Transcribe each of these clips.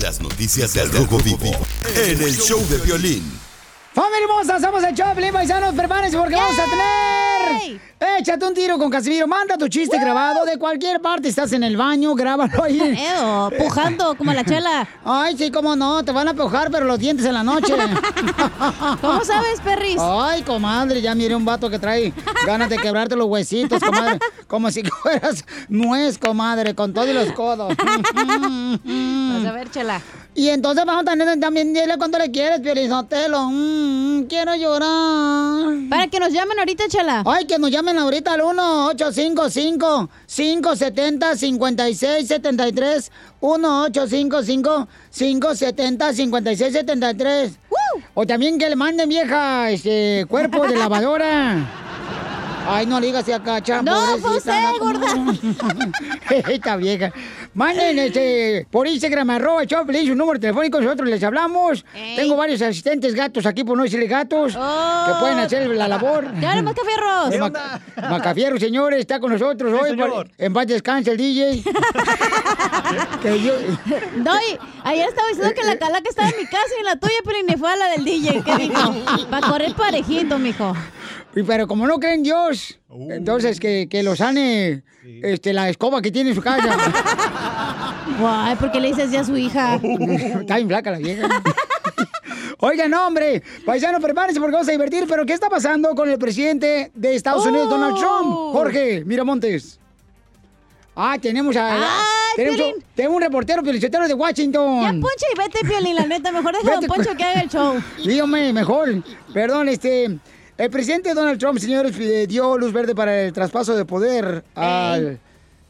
Las noticias del Rojo Vivo en el show de violín. ¡Familia hermosa! Somos el Choplin, paisanos. Prepárense porque vamos a tener. Échate un tiro con Casimiro. Manda tu chiste grabado de cualquier parte. Estás en el baño, grábalo ahí. Eo, pujando como la chela. Ay, sí, cómo no. Te van a pujar, pero los dientes en la noche. ¿Cómo sabes, perris? Ay, comadre, ya miré un vato que trae ganas de quebrarte los huesitos, comadre. Como si fueras nuez, comadre, con todos los codos. Vas a ver, chela. Y entonces vamos a tener también, dile cuánto le quieres, Piolizotelo. Mm, quiero llorar. Para que nos llamen ahorita, chela. Ay, que nos llamen ahorita al 1-855-570-5673. 1-855-570-5673. O también que le manden, vieja, este cuerpo de lavadora. Ay, no le digas acá, chamo. No, fue usted, gorda. Esta vieja. Manden este, por Instagram, arroba Choplin, su número telefónico, nosotros les hablamos. Tengo varios asistentes gatos aquí, por no decirle gatos, que pueden hacer la labor. Oh. ¡Ya, Macafierros! El Maca- Macafierro, señores, está con nosotros Sí, hoy. señor. por- En paz descanse el DJ. que yo... No, y ayer estaba diciendo que la calaca estaba en mi casa y en la tuya, pero ni fue a la del DJ. ¿Qué dijo? Para correr parejito, mijo. Y Pero como no creen en Dios, entonces que, que lo sane este, la escoba que tiene en su casa. Ay, ¿por qué le dices ya a su hija? Está bien flaca la vieja. Oigan, no, hombre, paisano, prepárense porque vamos a divertir. Pero, ¿qué está pasando con el presidente de Estados Unidos, Donald Trump? Jorge Miramontes. Ah, tenemos a... Ay, tenemos, Piolín. tenemos un reportero felicitero de Washington. Ya, Poncho, y vete, Piolín, la neta. Mejor deja a Don Poncho que haga el show. Dígame, mejor. Perdón, este... El presidente Donald Trump, señores, eh, dio luz verde para el traspaso de poder al...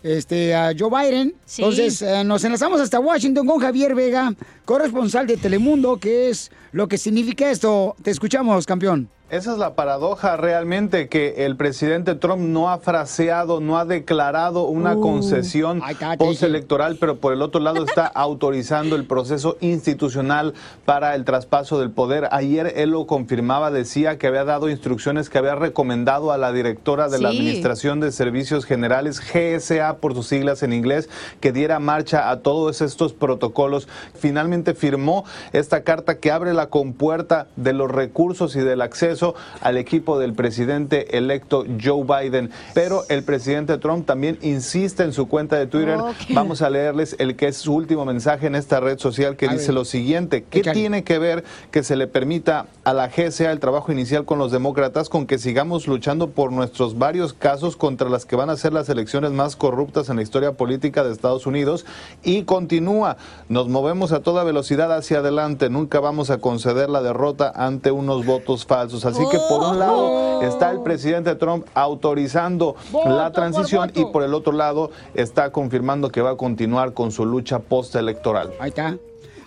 Este, a Joe Biden. Sí. Entonces, eh, nos enlazamos hasta Washington con Javier Vega, corresponsal de Telemundo, que es lo que significa esto. Te escuchamos, campeón. Esa es la paradoja realmente que el presidente Trump no ha fraseado, no ha declarado una Uh, concesión postelectoral, pero por el otro lado está autorizando el proceso institucional para el traspaso del poder. Ayer él lo confirmaba, decía que había dado instrucciones, que había recomendado a la directora de la. Administración de Servicios Generales, GSA por sus siglas en inglés, que diera marcha a todos estos protocolos. Finalmente firmó esta carta que abre la compuerta de los recursos y del acceso al equipo del presidente electo Joe Biden. Pero el presidente Trump también insiste en su cuenta de Twitter. Vamos a leerles el que es su último mensaje en esta red social que A dice ver. lo siguiente. ¿Qué tiene que ver que se le permita a la GSA el trabajo inicial con los demócratas con que sigamos luchando por nuestros varios casos contra las que van a ser las elecciones más corruptas en la historia política de Estados Unidos? Y continúa, nos movemos a toda velocidad hacia adelante, nunca vamos a conceder la derrota ante unos votos falsos. Así que por un lado está el presidente Trump autorizando la transición y por el otro lado está confirmando que va a continuar con su lucha postelectoral. Ahí está.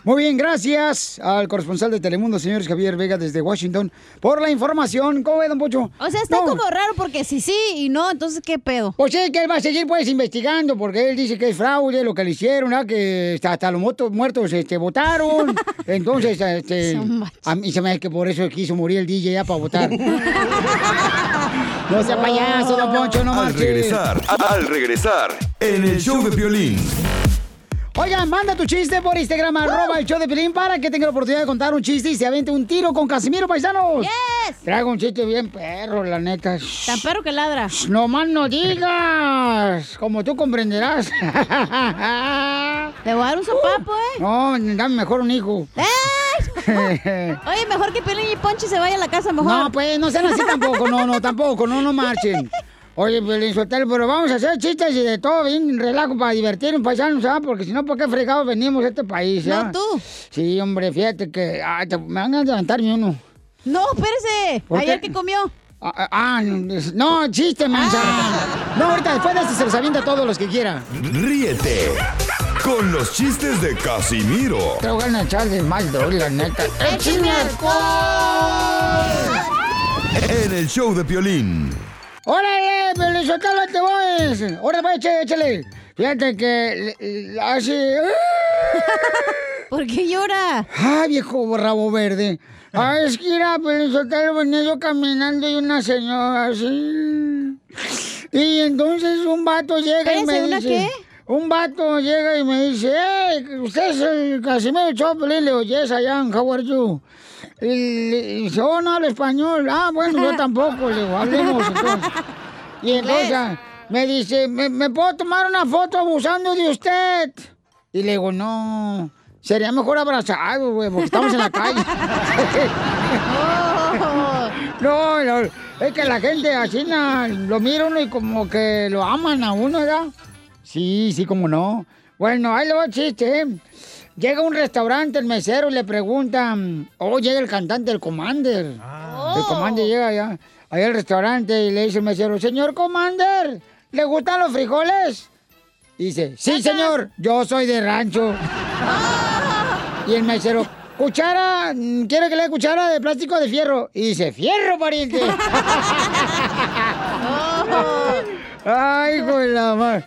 Muy bien, gracias al corresponsal de Telemundo, señores Javier Vega, desde Washington, por la información. ¿Cómo ve, don Pocho? O sea, está No. como raro porque sí, sí y no, entonces, ¿qué pedo? Pues sí, que él va a seguir pues investigando porque él dice que es fraude lo que le hicieron, ¿ah? que hasta, hasta los motos muertos este, votaron. Entonces, este, a mí se me hace que por eso quiso morir el DJ ya para votar. no sea payaso, don Poncho, no Al marches. regresar, al regresar, en el show de violín. Oigan, manda tu chiste por Instagram, arroba el show de Pelín, para que tenga la oportunidad de contar un chiste y se avente un tiro con Casimiro, paisanos. ¡Yes! Traigo un chiste bien perro, la neta. Tan perro que ladra. No más no digas, como tú comprenderás. Te voy a dar un sopapo, ¿eh? No, dame mejor un hijo. Oye, mejor que Pelín y Ponchi se vaya a la casa mejor. No, pues no sean así tampoco, no, no, tampoco, no, no marchen. Oye, Pelín Sotelo, pero vamos a hacer chistes y de todo, bien relajo para divertirnos, paisanos, ¿sabes? Porque si no, ¿por qué fregados venimos a este país, ya? No, tú. Sí, hombre, fíjate que ay, te- me van a levantarme uno. No, espérese. ¿Por Ayer qué? que comió. Ah, ah, ah, no, chiste, mancha. No, ahorita después de este se los avienta a todos los que quiera. Ríete con los chistes de Casimiro Te voy a echar de mal, la neta. ¡Échame en el show de Piolín. ¡Órale, Pelizotelo, te voy! ¡Órale, pues, échale, échale! Fíjate que le- le hace... ¿Por qué llora? ¡Ay, viejo rabo verde! Ay, es que era Pelizotelo, venía yo caminando y una señora así... Y entonces un vato llega y me ¿una dice... qué? Un vato llega y me dice, ¡Hey, usted es el Casimiro Choplin! Le digo, yes, I am, how are you? Y oh, no hablo español. Ah, bueno, yo tampoco. Le digo, hablemos entonces. Y entonces ah, me dice, ¿Me, me puedo tomar una foto abusando de usted? Y le digo, no, sería mejor abrazado, güey, porque estamos en la calle. no, no, es que la gente así na, lo mira uno y como que lo aman a uno, ¿verdad? Sí, sí, como no. Bueno, ahí lo va el chiste, ¿eh? Llega a un restaurante, el mesero y le preguntan, oh, llega el cantante, el Commander. El Commander llega allá, allá al restaurante y le dice el mesero, señor Commander, ¿le gustan los frijoles? Y dice, sí, señor, yo soy de rancho. y el mesero, cuchara, ¿quiere que le dé cuchara de plástico o de fierro? Y dice, fierro, pariente. Ay, hijo de la madre.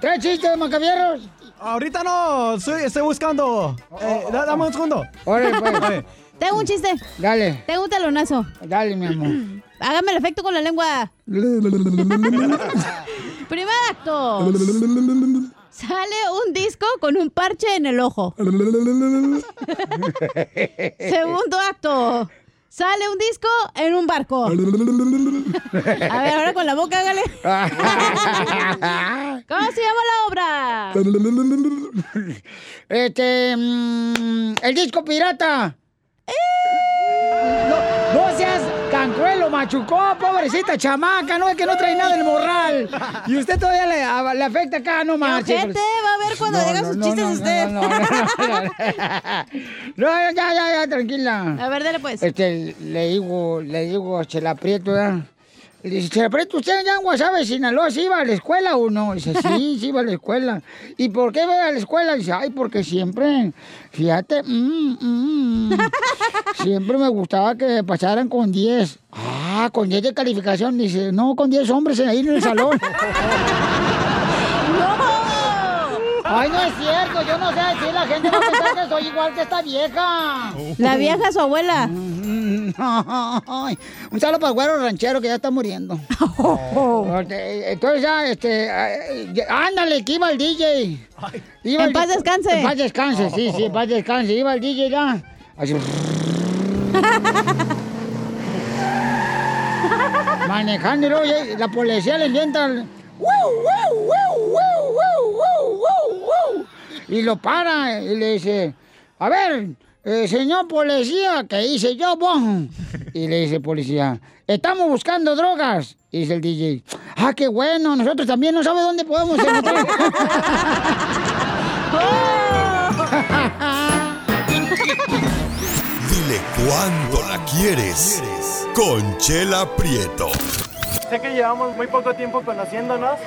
¿Trae chistes, macabierros? Ahorita no, estoy, estoy buscando. Eh, da- dame un segundo. Órale, pues. Oye, Tengo un chiste. Dale, Tengo un talonazo. dale, mi amor. Hágame el efecto con la lengua. Primer acto. Sale un disco con un parche en el ojo. Segundo acto. Sale un disco en un barco. A ver, ahora con la boca, hágale. ¿Cómo se llama la obra? Este. mm, el disco pirata. No, no seas tan cruel, lo machucó, pobrecita chamaca, no es que no trae nada el morral. Y usted todavía le, a- le afecta acá, no más. Ojete, va a ver cuando diga sus chistes usted. No, ya, ya, ya, tranquila. A ver, dale pues. Este, le digo, le digo a Chela Prieto, ¿verdad? Le dice, Chela Prieto, ¿usted en Guasave, Sinaloa, sí iba a la escuela o no? Dice, sí, sí iba a la escuela. ¿Y por qué va a la escuela? Dice, ay, porque siempre, fíjate, mm, mm, siempre me gustaba que pasaran con 10. Ah, con 10 de calificación. Dice, no, con 10 hombres ahí en el salón. Ay, no es cierto, yo no sé decir, la gente va a pensar que soy igual que esta vieja. La vieja, su abuela. Ay, un saludo para el güero ranchero que ya está muriendo. Entonces ya, este, eh, ándale, que iba el DJ. Iba En el- paz descanse. En paz descanse, sí, sí, en paz descanse. Iba el DJ ya. Así. Manejando y luego ya- la policía le inventa el... "Wow, wow, wow, wow, wow, wow, wow, wow". Y lo para y le dice, a ver, eh, señor policía, ¿qué hice yo, vos? Y le dice el policía, estamos buscando drogas. Y dice el DJ, ah, qué bueno, nosotros también no sabemos dónde podemos encontrar. Dile cuándo la quieres. Conchela Prieto. Sé que llevamos muy poco tiempo conociéndonos.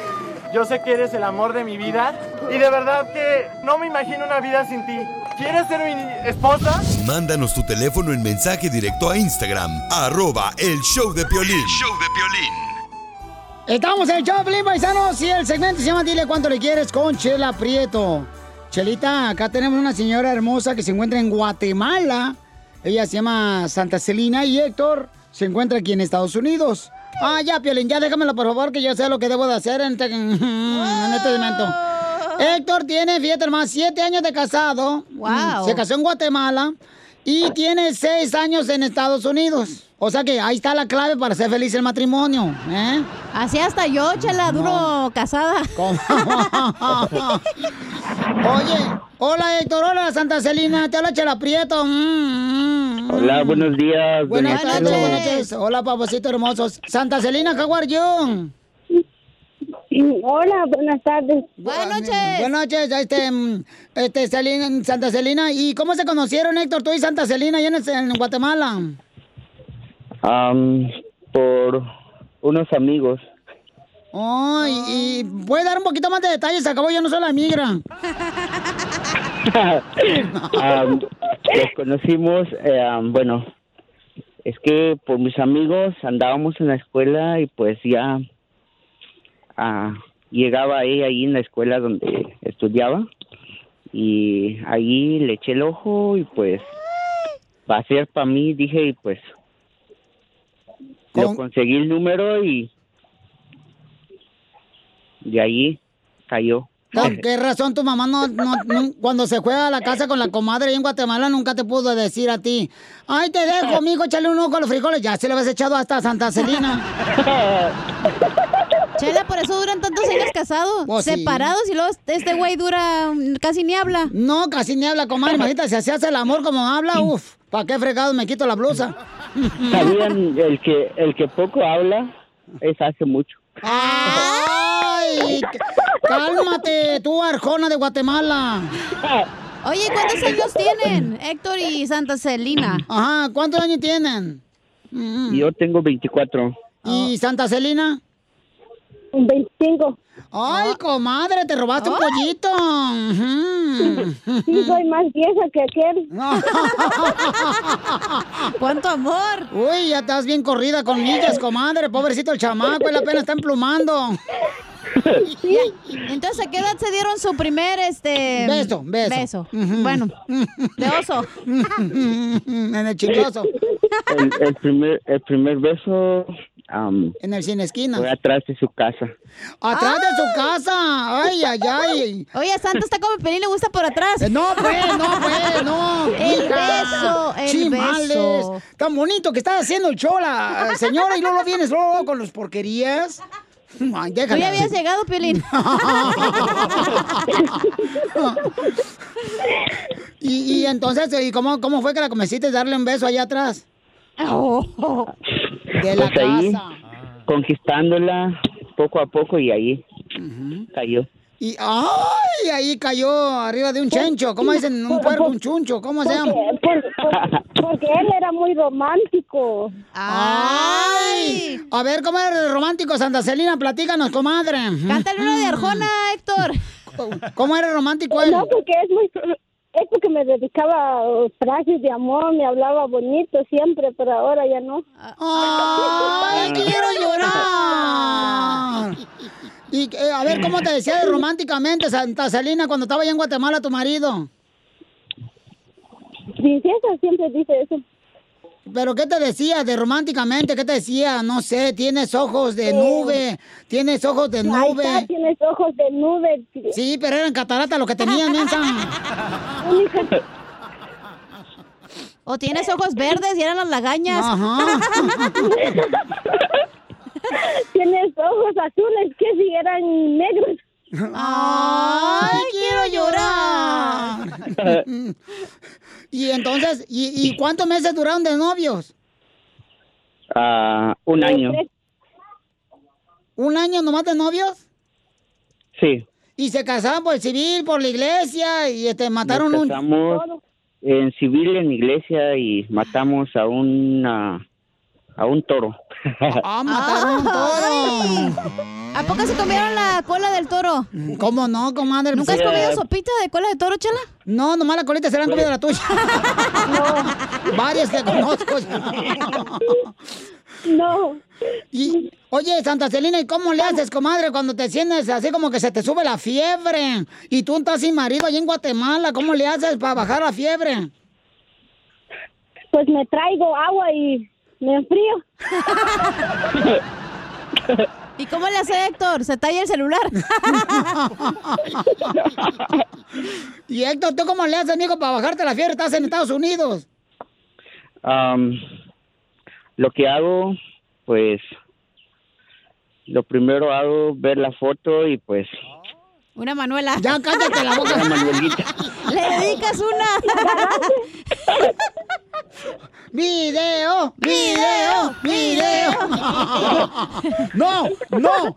Yo sé que eres el amor de mi vida. Y de verdad que no me imagino una vida sin ti. ¿Quieres ser mi esposa? Mándanos tu teléfono en mensaje directo a Instagram, arroba el show de Piolín. show de Estamos en el Choplin, paisanos, y el segmento se llama Dile cuánto le quieres con Chela Prieto. Chelita, acá tenemos una señora hermosa que se encuentra en Guatemala. Ella se llama Santa Celina y Héctor se encuentra aquí en Estados Unidos. Ah, ya, Piolín, ya déjamelo, por favor, que yo sé lo que debo de hacer en este, en este momento. Héctor tiene, fíjate más, siete años de casado. Wow. Se casó en Guatemala. Y tienes seis años en Estados Unidos. O sea que ahí está la clave para ser feliz el matrimonio, ¿eh? Así hasta yo, chela, duro casada. Oye, hola Héctor, hola Santa Celina, te habla Chela Prieto. Mm, mm. Hola, buenos días. Buenas noches, Chela. buenas noches. Hola, papacito hermosos. Santa Celina, you? Hola, buenas tardes. Buenas noches. Buenas noches, este, mm, este, Celina- Santa Celina. ¿Y cómo se conocieron, Héctor, tú y Santa Celina, allá en, en Guatemala? Am, por unos amigos. Ay, y puede dar un poquito más de detalles, acabó yo no soy la migra. los conocimos, eh, bueno, es que por mis amigos andábamos en la escuela y pues ya ah, llegaba ella ahí en la escuela donde estudiaba y ahí le eché el ojo y pues va a ser para mí, dije y pues lo conseguí el número y de ahí cayó. ¿Con qué razón tu mamá no, no- no- cuando se juega a la casa con la comadre en Guatemala nunca te pudo decir a ti, ay te dejo, mijo, échale un ojo a los frijoles, ya se le habías echado hasta Santa Celina. Chela, por eso duran tantos años casados, Pues sí. separados y luego este güey dura mm, casi ni habla. No, casi ni habla, comadre, imagínate, si se hace el amor como habla, uff, ¿para qué fregado me quito la blusa? Sabían el que el que poco habla es hace mucho. ¡Ay! ¡Cálmate, tú, Arjona de Guatemala! Oye, ¿cuántos años tienen Héctor y Santa Celina? Ajá, ¿cuántos años tienen? Mm. Yo tengo 24. ¿Y Santa Celina? 25. Ay, comadre, te robaste un pollito. Sí, soy más vieja que aquel. ¡Cuánto amor! Uy, ya estás bien corrida con millas, comadre. Pobrecito el chamaco, él apenas está emplumando. Entonces, ¿a qué edad se dieron su primer, este... Beso, beso. Bueno, de oso. en el chicloso. El, el primer el primer beso En el cine esquina. fue atrás de su casa. Atrás de su casa. Ay, ay, ay. Oye, Santa está como el pelín, le gusta por atrás. Eh, No, pues, no, pues, no. El beso, el Chimales. beso. Tan bonito que está haciendo el show la eh, señora y luego vienes luego con los porquerías. Ay, Tú ya habías llegado, Piolín. y, y entonces, ¿y cómo, cómo fue que la convenciste darle un beso allá atrás? De la Pues ahí, casa. conquistándola poco a poco y ahí cayó. Y ¡ay! Ahí cayó arriba de un chencho. ¿Cómo dicen? Un puerco, un chuncho. ¿Cómo se llama? Porque, por- porque él era muy romántico. ¡Ay! A ver, ¿cómo eres de romántico, Santa Celina? Platícanos, comadre. Cántale uno de Arjona, Héctor. ¿Cómo eres romántico él? No, porque es muy... Es porque me dedicaba frases de amor, me hablaba bonito siempre, pero ahora ya no. ¡Ay, quiero llorar! Y eh, a ver, ¿cómo te decía de románticamente, Santa Celina, cuando estaba allá en Guatemala tu marido? Princesa siempre dice eso. ¿Pero qué te decía de románticamente? ¿Qué te decía? No sé, tienes ojos de nube, tienes ojos de Ahí nube. está, tienes ojos de nube. Sí, pero eran cataratas lo que tenían, mensa. O tienes ojos verdes y eran las lagañas. Tienes ojos azules que si eran negros. ¡Ay, quiero llorar! y entonces, ¿y, y cuántos meses duraron de novios? Ah, un año. ¿Un año nomás de novios? Sí. Y se casaron por el civil, por la iglesia, y este, mataron Nos un... casamos en civil en iglesia y matamos a una a un toro. ¡Ah, mataron un toro! ¿A poco se comieron la cola del toro? ¿Cómo no, comadre? ¿Nunca has Sí. comido sopita de cola de toro, chela? No, nomás la colita se la han comido la tuya. Varias que conozco. No. Y, oye, Santa Celina, ¿y cómo le haces, comadre, cuando te sientes así como que se te sube la fiebre? Y tú estás sin marido allí en Guatemala, ¿cómo le haces para bajar la fiebre? Pues me traigo agua y me enfrío. ¿Y cómo le hace Héctor? Se talla el celular. y Héctor, ¿tú cómo le haces, amigo, para bajarte la fiebre? Estás en Estados Unidos. Am, lo que hago, pues, lo primero hago ver la foto y pues Una Manuela. Ya cállate la boca. una Manuelita. Le dedicas una. ¡Video! ¡Video! ¡Video! ¡No! ¡No!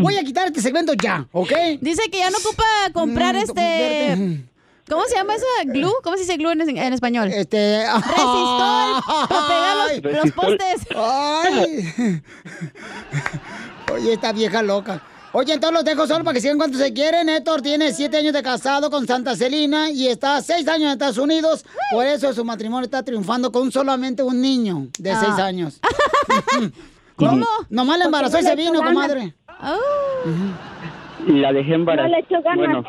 Voy a quitar este segmento ya, ¿ok? Dice que ya no ocupa comprar Mm, este. ¿Cómo se llama esa glue? ¿Cómo se dice glue en, en español? Este. Resistol para pegar los, Ay. los postes. ¡Ay! Oye, esta vieja loca. Oye, entonces los dejo solo para que sigan cuando se quieren. Héctor tiene siete años de casado con Santa Celina y está seis años en Estados Unidos. Por eso su matrimonio está triunfando con solamente un niño de seis Ah. años. ¿Cómo? Nomás la embarazó y se vino, comadre. La dejé embarazada. No le echó ganas. Bueno,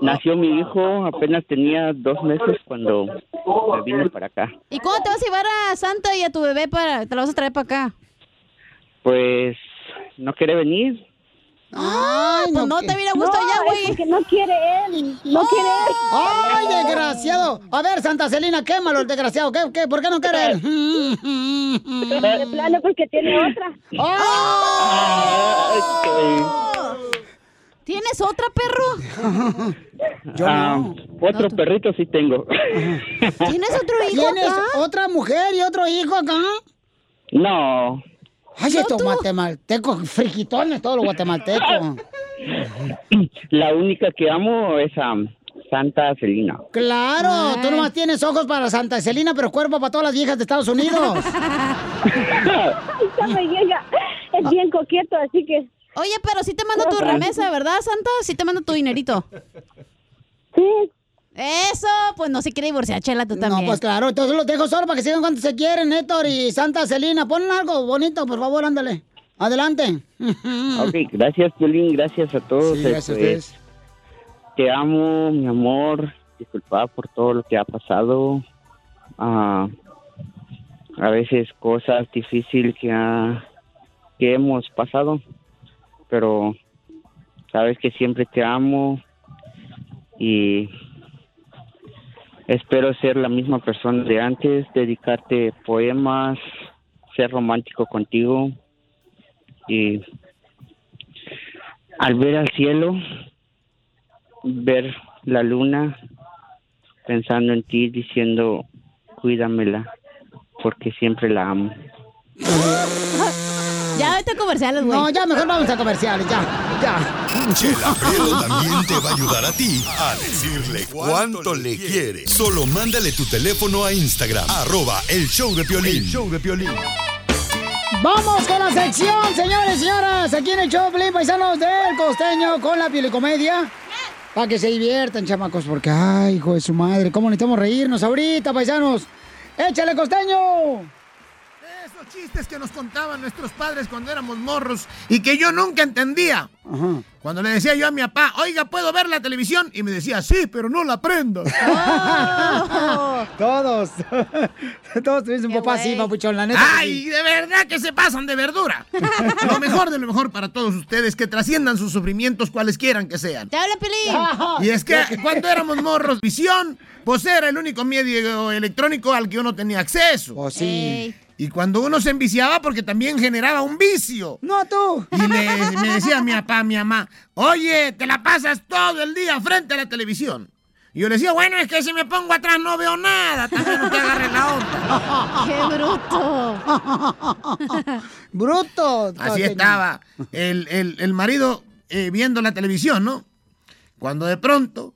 nació mi hijo, apenas tenía dos meses cuando me vine para acá. ¿Y cuándo te vas a llevar a Santa y a tu bebé para. Te la vas a traer para acá? Pues no quiere venir. Ay, pues no te hubiera gustado ya, güey. porque no quiere él. No quiere él. ¡Ay, desgraciado! A ver, Santa Celina, quémalo, el desgraciado. ¿Qué, qué? ¿Por qué no quiere él? De plano porque tiene otra. ¿Tienes otra, perro? Ah, Otro perrito sí tengo. ¿Tienes otro hijo ¿Tienes acá? otra mujer y otro hijo acá? No, Ay, estos guatemaltecos, friquitones, todos los guatemaltecos. la única que amo es a Santa Celina. Claro, tú nomás tienes ojos para Santa Celina, pero cuerpo para todas las viejas de Estados Unidos. Esta me llega. Es bien coqueto, así que. Oye, pero sí te mando tu remesa, ¿verdad, Santa? Sí te mando tu dinerito. Sí. Eso, pues no se quiere divorciar, Chela, tú también. No, pues claro, entonces los dejo solo para que sigan cuando se quieren, Héctor y Santa Celina. Pon algo bonito, por favor, ándale. Adelante. Ok, gracias, Violín, gracias a todos. Sí, gracias a Este, ustedes. Te amo, mi amor. Disculpa por todo lo que ha pasado. Ah, a veces cosas difíciles que, ha- que hemos pasado. Pero sabes que siempre te amo y espero ser la misma persona de antes, dedicarte poemas, ser romántico contigo y al ver al cielo, ver la luna, pensando en ti, diciendo, cuídamela, porque siempre la amo. Ya vete a comerciales, güey. No, ya mejor vamos a comerciales, ya, ya. Chela Prieto también te va a ayudar a ti a decirle cuánto le quiere. Solo mándale tu teléfono a Instagram, arroba el show de Piolín. El show de Piolín. Vamos con la sección, señores y señoras, aquí en el show, Pelín, paisanos del costeño con la piolicomedia. Para que se diviertan, chamacos, porque, ay, hijo de su madre, cómo necesitamos reírnos ahorita, paisanos. ¡Échale, costeño! Chistes que nos contaban nuestros padres cuando éramos morros y que yo nunca entendía. Cuando le decía yo a mi papá, oiga, ¿puedo ver la televisión? Y me decía, sí, pero no la prendo. Todos. Todos tuvimos un papá así, papuchón, la neta. ¡Ay, sí. de verdad que se pasan de verdura! Lo mejor de lo mejor para todos ustedes, que trasciendan sus sufrimientos cuales quieran que sean. ¡Te habla, Pelín! Y es que cuando éramos morros, visión, pues era el único medio electrónico al que uno tenía acceso. Oh, sí. Y cuando uno se enviciaba, porque también generaba un vicio. No, tú. Y le- me decía mi papá, mi mamá, oye, te la pasas todo el día frente a la televisión. Y yo le decía, bueno, es que si me pongo atrás no veo nada, también no te agarre la onda. ¡Qué bruto! Bruto. Así estaba el, el- el marido eh, viendo la televisión, ¿no? Cuando de pronto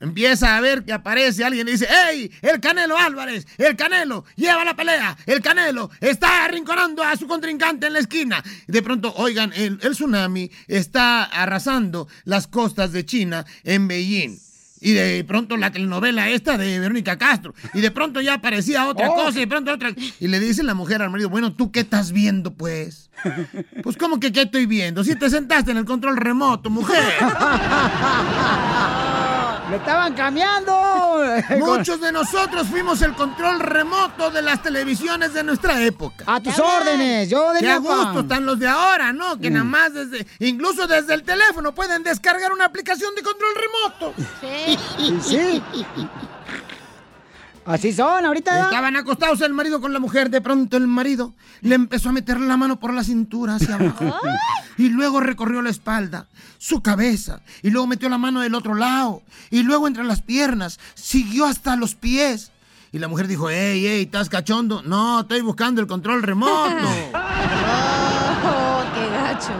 empieza a ver que aparece alguien y dice, ¡Ey! El Canelo Álvarez, el Canelo, lleva la pelea, el Canelo está arrinconando a su contrincante en la esquina. De pronto, oigan, el, el tsunami está arrasando las costas de China en Beijing. Y de pronto la telenovela esta de Verónica Castro. Y de pronto ya aparecía otra Oh. cosa y de pronto otra. Y le dice la mujer al marido, bueno, ¿tú qué estás viendo, pues? Pues, ¿cómo que qué estoy viendo? Si te sentaste en el control remoto, mujer. ¡Le estaban cambiando! Muchos de nosotros fuimos el control remoto de las televisiones de nuestra época. A tus órdenes, yo de Qué a gusto están los de ahora, ¿no? Que Mm. nada más desde, incluso desde el teléfono pueden descargar una aplicación de control remoto. Sí. Sí. Así son, ahorita. Estaban acostados el marido con la mujer. De pronto el marido le empezó a meter la mano por la cintura hacia abajo. y luego recorrió la espalda, su cabeza. Y luego metió la mano del otro lado. Y luego entre las piernas. Siguió hasta los pies. Y la mujer dijo, ey, ey, ¿estás cachondo? No, estoy buscando el control remoto. Oh, qué gacho.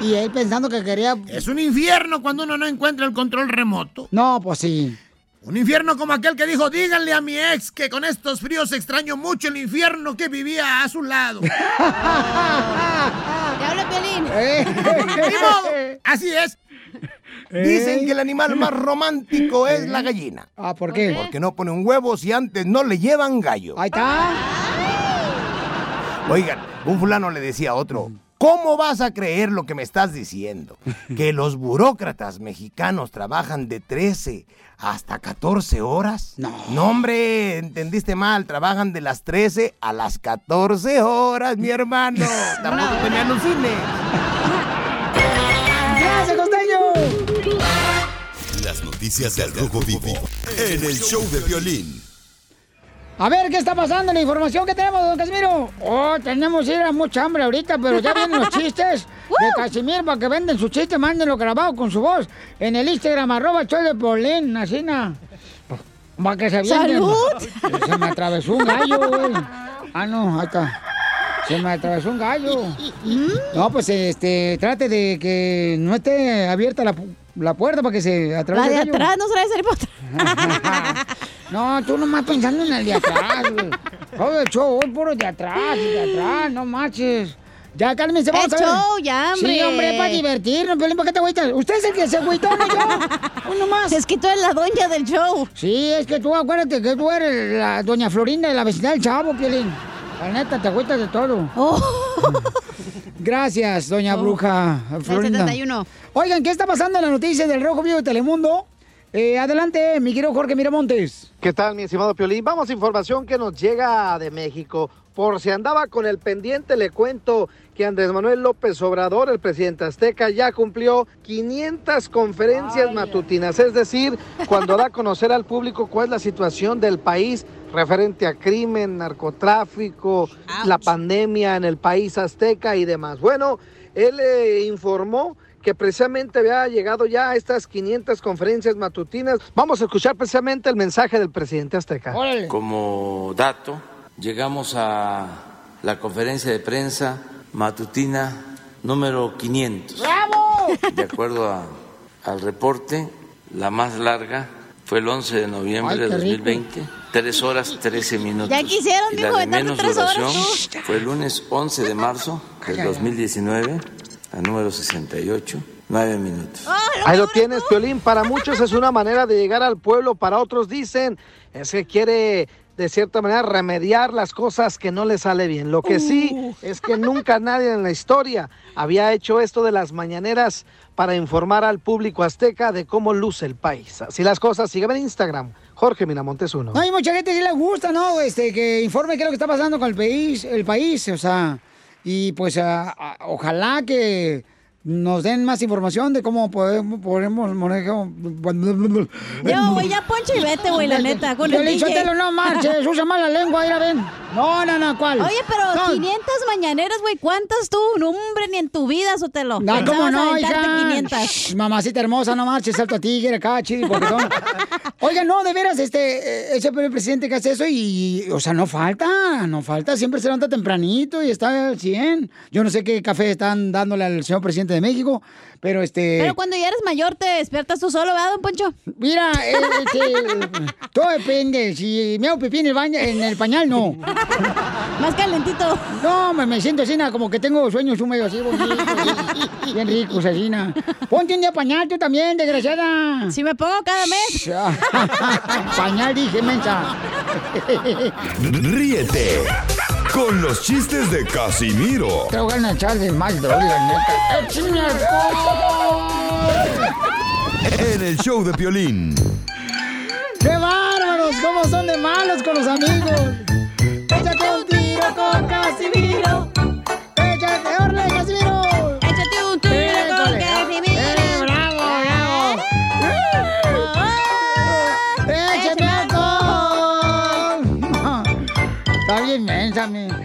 Y él pensando que quería... Es un infierno cuando uno no encuentra el control remoto. No, pues sí. Un infierno como aquel que dijo, díganle a mi ex que con estos fríos extraño mucho el infierno que vivía a su lado. ¡Te habla! Ni modo, Así es. Dicen que el animal más romántico es la gallina. Ah, ¿por qué? Porque no pone un huevo si antes no le llevan gallo. Ahí está. Oigan, un fulano le decía a otro, ¿cómo vas a creer lo que me estás diciendo? Que los burócratas mexicanos trabajan de 13 hasta 14 horas. No. No, hombre, entendiste mal, trabajan de las 13 a las 14 horas, mi hermano. Tampoco te me alucines. ¡Gracias, costeño! Las noticias del Rojo Vivo en el show de violín. A ver, ¿qué está pasando? La información que tenemos, don Casimiro. Oh, tenemos ir a mucha hambre ahorita, pero ya vienen los chistes de Casimiro para que venden sus chistes, mándenlo grabado con su voz en el Instagram, arroba show de Polín, así na. Para que se. ¡Salud! Se me atravesó un gallo, güey. Ah, no, está. Se me atravesó un gallo. No, pues este, trate de que no esté abierta la, pu- la puerta para que se atraviese La de el atrás no se la Harry Potter. No, tú nomás pensando en el de atrás, güey. Todo el show, hoy puro de atrás, de atrás, no marches. Ya, cálmense, vamos ¡El a ver. show, ya, hombre! Sí, hombre, para divertirnos, Piolín, ¿para qué te agüitas? Usted es el que se agüitó, no yo. Uno más. Es que tú eres la doña del show. Sí, es que tú acuérdate que tú eres la doña Florinda de la vecindad del Chavo, Piolín. La neta, te agüitas de todo. Gracias, doña Oh. bruja Florinda. 71. Oigan, ¿qué está pasando en la noticia del Rojo Vivo de Telemundo? Eh, adelante, mi querido Jorge Miramontes. ¿Qué tal, mi estimado Piolín? Vamos a información que nos llega de México. Por si andaba con el pendiente, le cuento que Andrés Manuel López Obrador, el presidente azteca, ya cumplió 500 conferencias matutinas. Es decir, cuando da a conocer al público cuál es la situación del país referente a crimen, narcotráfico, la pandemia en el país azteca y demás. Bueno, él eh, informó que precisamente había llegado ya a estas 500 conferencias matutinas. Vamos a escuchar precisamente el mensaje del presidente azteca. Como dato, llegamos a la conferencia de prensa matutina número 500. ¡Bravo! De acuerdo a- al reporte, la más larga fue el 11 de noviembre Ay, de qué rico. 2020, 3 horas 13 minutos. Ya quisieron, y la de menos tres horas duración tú. fue el lunes 11 de marzo del 2019, a número 68, 9 minutos. Ahí lo tienes, Piolín. Para muchos es una manera de llegar al pueblo, para otros dicen es que quiere de cierta manera remediar las cosas que no le sale bien. Lo que sí es que nunca nadie en la historia había hecho esto de las mañaneras para informar al público azteca de cómo luce el país. Así las cosas, sígueme en Instagram, Jorge Miramontes uno. No, hay mucha gente que le gusta, ¿no? Este, que informe qué es lo que está pasando con el país, el país, o sea, y pues a- a- ojalá que nos den más información de cómo podemos, podemos manejar. Yo, güey, ya ponche y vete, güey, la neta, con el Piolín DJ. Sotelo, no marches, usa mal la lengua, mira, ven. No, no, no, ¿cuál? Oye, pero No. 500 mañaneras, güey, ¿cuántas tú? No, hombre, ni en tu vida, Sotelo. No, ¿cómo no, hija? 500. Shh, mamacita hermosa, no marches, salto a tigre acá, chido y coquetón. Oiga, no, de veras, este, eh, ese el presidente que hace eso y, o sea, no falta, no falta, siempre se levanta tempranito y está al 100. Yo no sé qué café están dándole al señor presidente de México, pero este... Pero cuando ya eres mayor, te despiertas tú solo, ¿verdad, don Poncho? Mira, eh, este, todo depende. Si me hago pipí en el, baño, en el pañal, no. Más calentito. No, me, me siento así, como que tengo sueños húmedos así, bonitos, así, bien ricos, así. na. Ponte un día pañal tú también, desgraciada. Si me pongo cada mes. pañal dije, mensa. Ríete con los chistes de Casimiro Te voy a echar de mal, droga, la neta. ¡Échame alcohol! En el show de Piolín. ¡Qué bárbaros! ¿Cómo son de malos con los amigos? Échate un tiro con Casimiro. Échate, órale, Casimiro.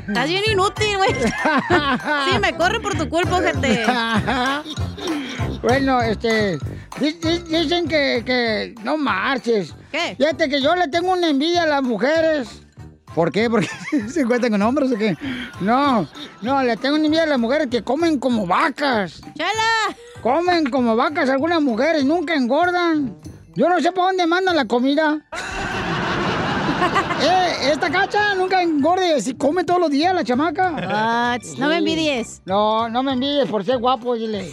Estás bien inútil, güey. Sí, me corre por tu culpa, gente. Bueno, este. di- di- Dicen que, que no marches. ¿Qué? Fíjate que yo le tengo una envidia a las mujeres. ¿Por qué? ¿Porque se encuentran con hombres o qué? No, no, le tengo una envidia a las mujeres que comen como vacas. ¡Chala! Comen como vacas algunas mujeres, nunca engordan. Yo no sé por dónde mandan la comida. Eh, esta cacha nunca engorde, si come todos los días la chamaca. What? No me envidies. No, no me envidies por ser guapo, dile.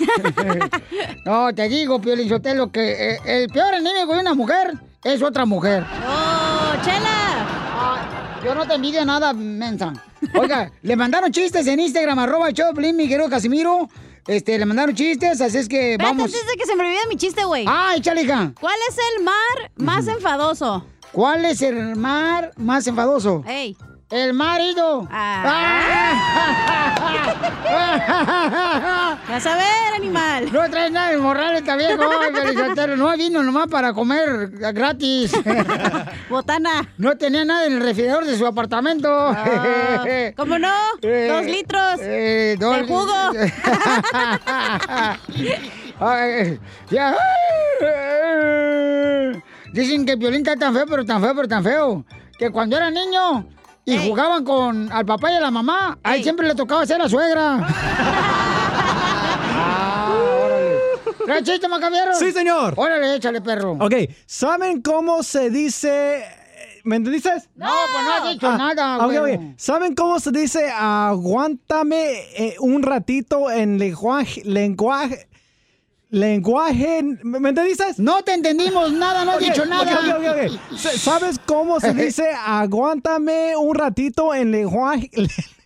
no, te digo, Piolín Sotelo, que eh, el peor enemigo de una mujer es otra mujer. ¡Oh, chela! Yo no te envidio nada, mensa. Oiga, le mandaron chistes en Instagram, arroba Piolín, mi querido Casimiro. Este, le mandaron chistes, así es que vamos. antes de que se me olvide mi chiste, güey. ¡Ah, échale, hija! ¿Cuál es el mar más enfadoso? ¿Cuál es el mar más enfadoso? ¡Ey! El marido. Vas a ver, animal. No traes nada de morral esta viejo. No vino nomás para comer gratis. Botana. No tenía nada en el refrigerador de su apartamento. Ah, ¿Cómo no? Eh, Dos litros eh, dos de jugo. Ay, ya. Dicen que Violín está tan feo, pero tan feo, pero tan feo. Que cuando era niño y jugaban con al papá y a la mamá, a él siempre le tocaba ser la suegra. ah, órale. ¿Trae chiste, Macabero? Sí, señor. Órale, échale, perro. Ok, ¿saben cómo se dice... ¿Me entendiste? No, pues no has dicho nada, Ok, güey. ok. ¿Saben cómo se dice aguántame eh, un ratito en lenguaje... lenguaje... Lenguaje... ¿Me me entendiste? No te entendimos nada, no has dicho nada. ok, ok, ok. Sa- ¿Sabes cómo se dice aguántame un ratito en lenguaje...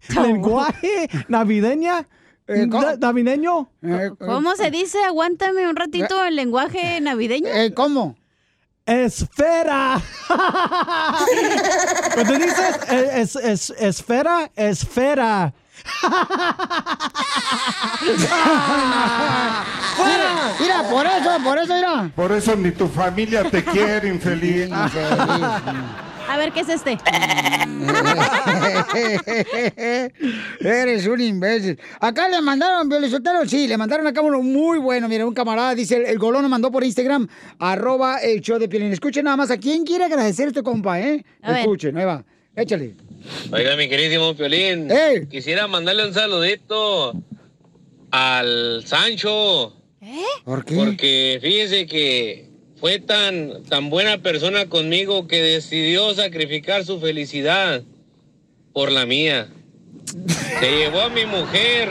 lenguaje navideña? Eh, ¿Navideño? ¿Cómo se dice? Aguántame un ratito el lenguaje navideño. Eh, ¿Cómo? Esfera. ¿Me entendiste? Es, es, esfera, esfera. ¡Fuera! Mira, por eso, por eso, mira. Por eso ni tu familia te quiere, infeliz. A ver, ¿qué es este? Eres un imbécil. Acá le mandaron, Violizotero, sí, le mandaron acá uno muy bueno. Mira, un camarada dice, el, el golón mandó por Instagram, arroba el show de Piolín. Escuchen nada más, ¿a quién quiere agradecer este compa, eh? A ver. Escuchen, ahí va, échale. Oiga, mi queridísimo Piolín. ¡Ey! Quisiera mandarle un saludito al Sancho. ¿Por qué? Porque fíjese que fue tan, tan buena persona conmigo que decidió sacrificar su felicidad por la mía. Se llevó a mi mujer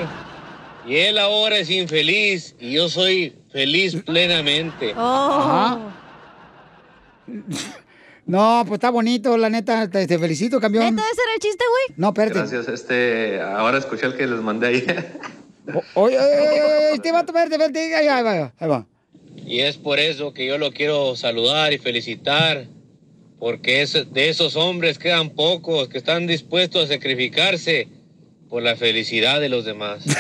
y él ahora es infeliz y yo soy feliz plenamente. Ajá. No, pues está bonito, la neta, te, te felicito, campeón. ¿Neta ese era el chiste, güey? No, espérate. Gracias, este, ahora escuché el que les mandé ayer. Oye, oye, oye, oye, este vato, espérate, espérate, ahí va, ahí va, ahí va. Y es por eso que yo lo quiero saludar y felicitar, porque es- de esos hombres quedan pocos que están dispuestos a sacrificarse por la felicidad de los demás.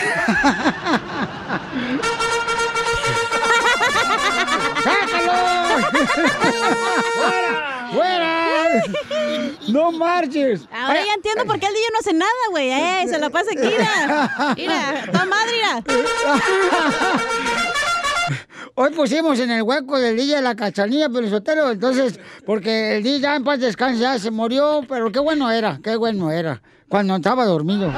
¡Fuera! ¡Fuera! ¡No marches! Ahora ya entiendo por qué el DJ no hace nada, güey. Eh, se la pasa aquí, mira. Mira, toda madre, mira. Hoy pusimos en el hueco del DJ la cachanilla, pero sotero, entonces, porque el DJ ya en paz descanse, ya se murió, pero qué bueno era, qué bueno era, cuando estaba dormido.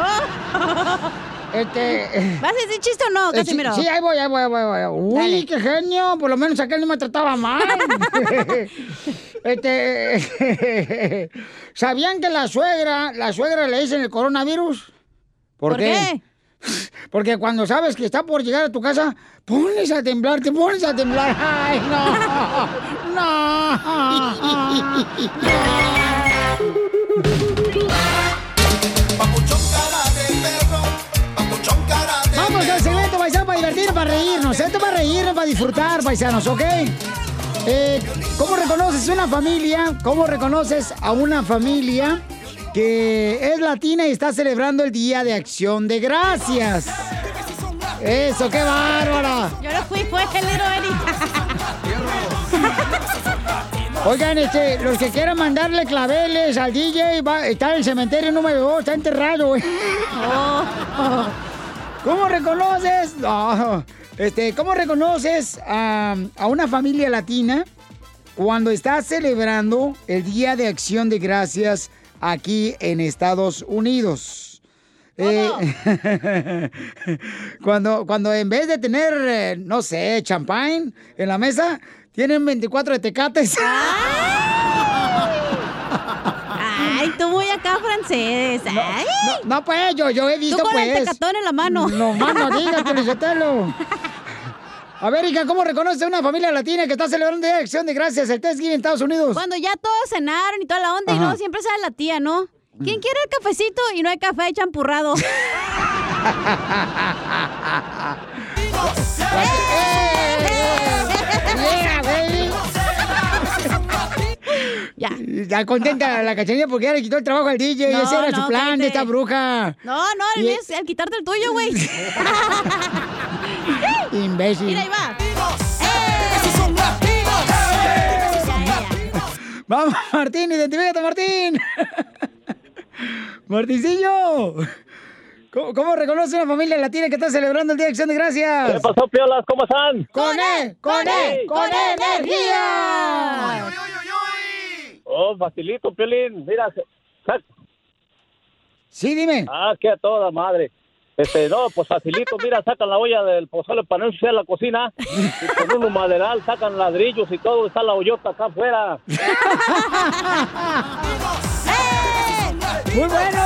Este. ¿Vas a decir chiste o no, Eh, sí, Casimiro? Sí, ahí voy, ahí voy, ahí voy. ahí voy. Uy, Dale. qué genio. Por lo menos aquel no me trataba mal. este. ¿Sabían que la suegra, la suegra le dicen el coronavirus? ¿Por qué? Porque cuando sabes que está por llegar a tu casa, pones a temblar, te pones a temblar. Ay, no. Vamos para reírnos. Esto para reírnos, para disfrutar, paisanos, ¿ok? Eh, ¿Cómo reconoces una familia? ¿Cómo reconoces a una familia que es latina y está celebrando el Día de Acción de Gracias? Eso, qué bárbara. Yo no fui, fue Eddie. Oigan, este, los que quieran mandarle claveles al DJ, va, está en el cementerio número 2, está enterrado, güey. ¿Cómo reconoces? No, este, ¿cómo reconoces a, a una familia latina cuando está celebrando el Día de Acción de Gracias aquí en Estados Unidos? Eh, cuando, cuando en vez de tener, eh, no sé, champagne en la mesa, tienen 24 de tecates. Ay, tú muy acá francés. Ay. No, no, pues, yo, yo he visto, Tú con pues. el tecatón en la mano. No, mano, Felicitelo. A ver, hija, ¿cómo reconoce una familia latina que está celebrando de Acción de Gracias el Thanksgiving en Estados Unidos? Cuando ya todos cenaron y toda la onda y no, siempre sale la tía, ¿no? ¿Quién quiere el cafecito? Y no hay café, hay champurrado. Baby. Ya. Ya contenta la cachanilla porque ya le quitó el trabajo al DJ. No, Ese era no, su plan de esta bruja. No, no, Y- es al quitarte el tuyo, güey. Imbécil. Mira, ahí va. Vamos, Martín, identifícate, Martín. Martincillo. ¿Cómo, cómo reconoce una familia latina que está celebrando el Día de Acción de Gracias? ¿Qué pasó, piolas? ¿Cómo están? ¡Con E! ¡Con E! ¡Con energía! Oh, facilito, Piolín. Mira, sac- Sí, dime. Ah, que a toda madre. Este, no, pues facilito, mira, sacan la olla del pozole para no ensuciar la cocina y con un maderal sacan ladrillos y todo, está la hoyota acá afuera. ¡Muy bueno!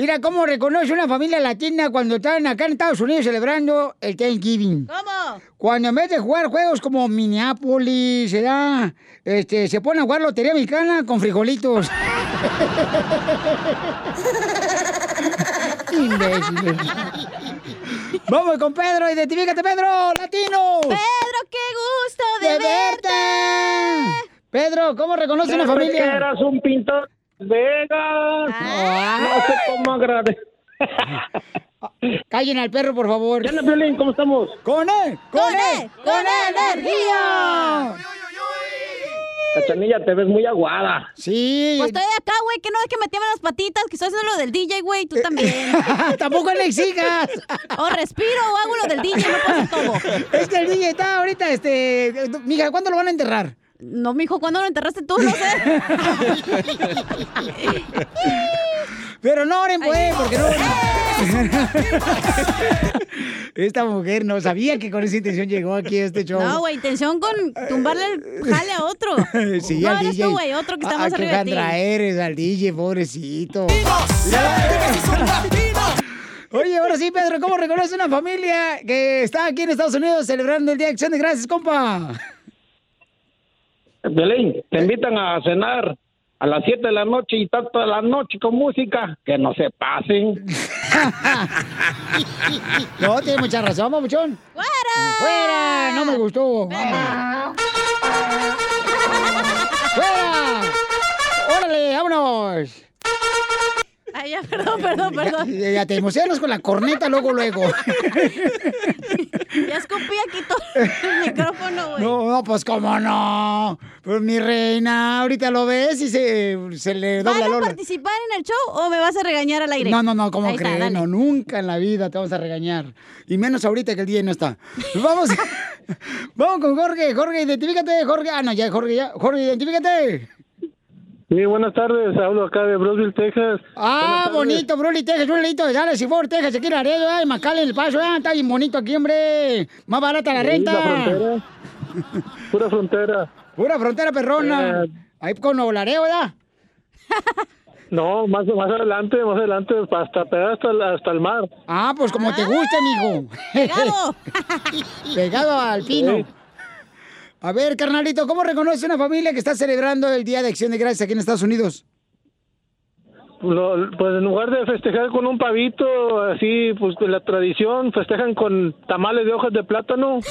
Mira cómo reconoce una familia latina cuando están acá en Estados Unidos celebrando el Thanksgiving. ¿Cómo? Cuando en vez de jugar juegos como Minneapolis, se da, este, se pone a jugar lotería mexicana con frijolitos. Imbéciles. Vamos con Pedro, identifícate, Pedro, latino. Pedro, qué gusto de, De verte. verte. Pedro, ¿cómo reconoce una familia? que eras un pintor Vegas. No sé cómo agradecer. Callen al perro, por favor. ¿Qué onda, Piolín? ¿Cómo estamos? ¡Con él! ¡Con él! ¡Con energía! Cachanilla, te ves muy aguada. Sí. Pues estoy acá, güey, que no es que me tiemblan las patitas, que estoy haciendo lo del DJ, güey, tú también. Tampoco le exijas. O respiro o hago lo del DJ, no hacer todo. Es que el DJ está ahorita, este... Mija, ¿cuándo lo van a enterrar? No, mijo, ¿cuándo lo enterraste tú? No sé. Pero no oren, pues, porque no... Esta mujer no sabía que con esa intención llegó aquí a este show. No, güey, intención con tumbarle el jale a otro. Sí, no al eres DJ. tú, güey, otro que está Ah, más qué arriba de ti. eres al DJ, pobrecito. Oye, ahora sí, Pedro, ¿cómo reconoce una familia que está aquí en Estados Unidos celebrando el Día de Acción de Gracias, compa? Piolín, te invitan a cenar a las 7 de la noche y está toda la noche con música. Que no se pasen. No, tiene mucha razón, mamuchón. ¡Fuera! ¡Fuera! No me gustó. ¡Fuera! ¡Órale, vámonos! Ay, ya, perdón, perdón, perdón. Ya, ya te emocionas con la corneta luego, luego. Ya escupí aquí todo el micrófono, güey. No, no, pues cómo no. Pues mi reina, ahorita lo ves y se, se le dobla ¿Van a participar en el show o me vas a regañar al aire? No, no, no, ¿cómo crees? No, nunca en la vida te vamos a regañar. Y menos ahorita que el día no está. Vamos, vamos con Jorge. Jorge, identifícate, Jorge. Ah, no, ya, Jorge, ya. Jorge, identifícate. Sí, buenas tardes. Hablo acá de Brosville, Texas. Ah, bonito, Bruli, Texas, un leito de Dallas y Fort Texas, aquí en Laredo, ay, Macale en el paso, ah, está bien bonito aquí, hombre. Más barata la Sí, renta. la frontera. Pura frontera. Pura frontera perrona. Eh. Ahí con Nuevo Laredo, ¿verdad? No, más, más adelante, más adelante, hasta pegar hasta, el- hasta el mar. Ah, pues como te guste, mijo. Pegado. Pegado al pino. Sí. A ver, carnalito, ¿cómo reconoce una familia que está celebrando el Día de Acción de Gracias aquí en Estados Unidos? Lo- pues en lugar de festejar con un pavito, así, pues con la tradición, festejan con tamales de hojas de plátano.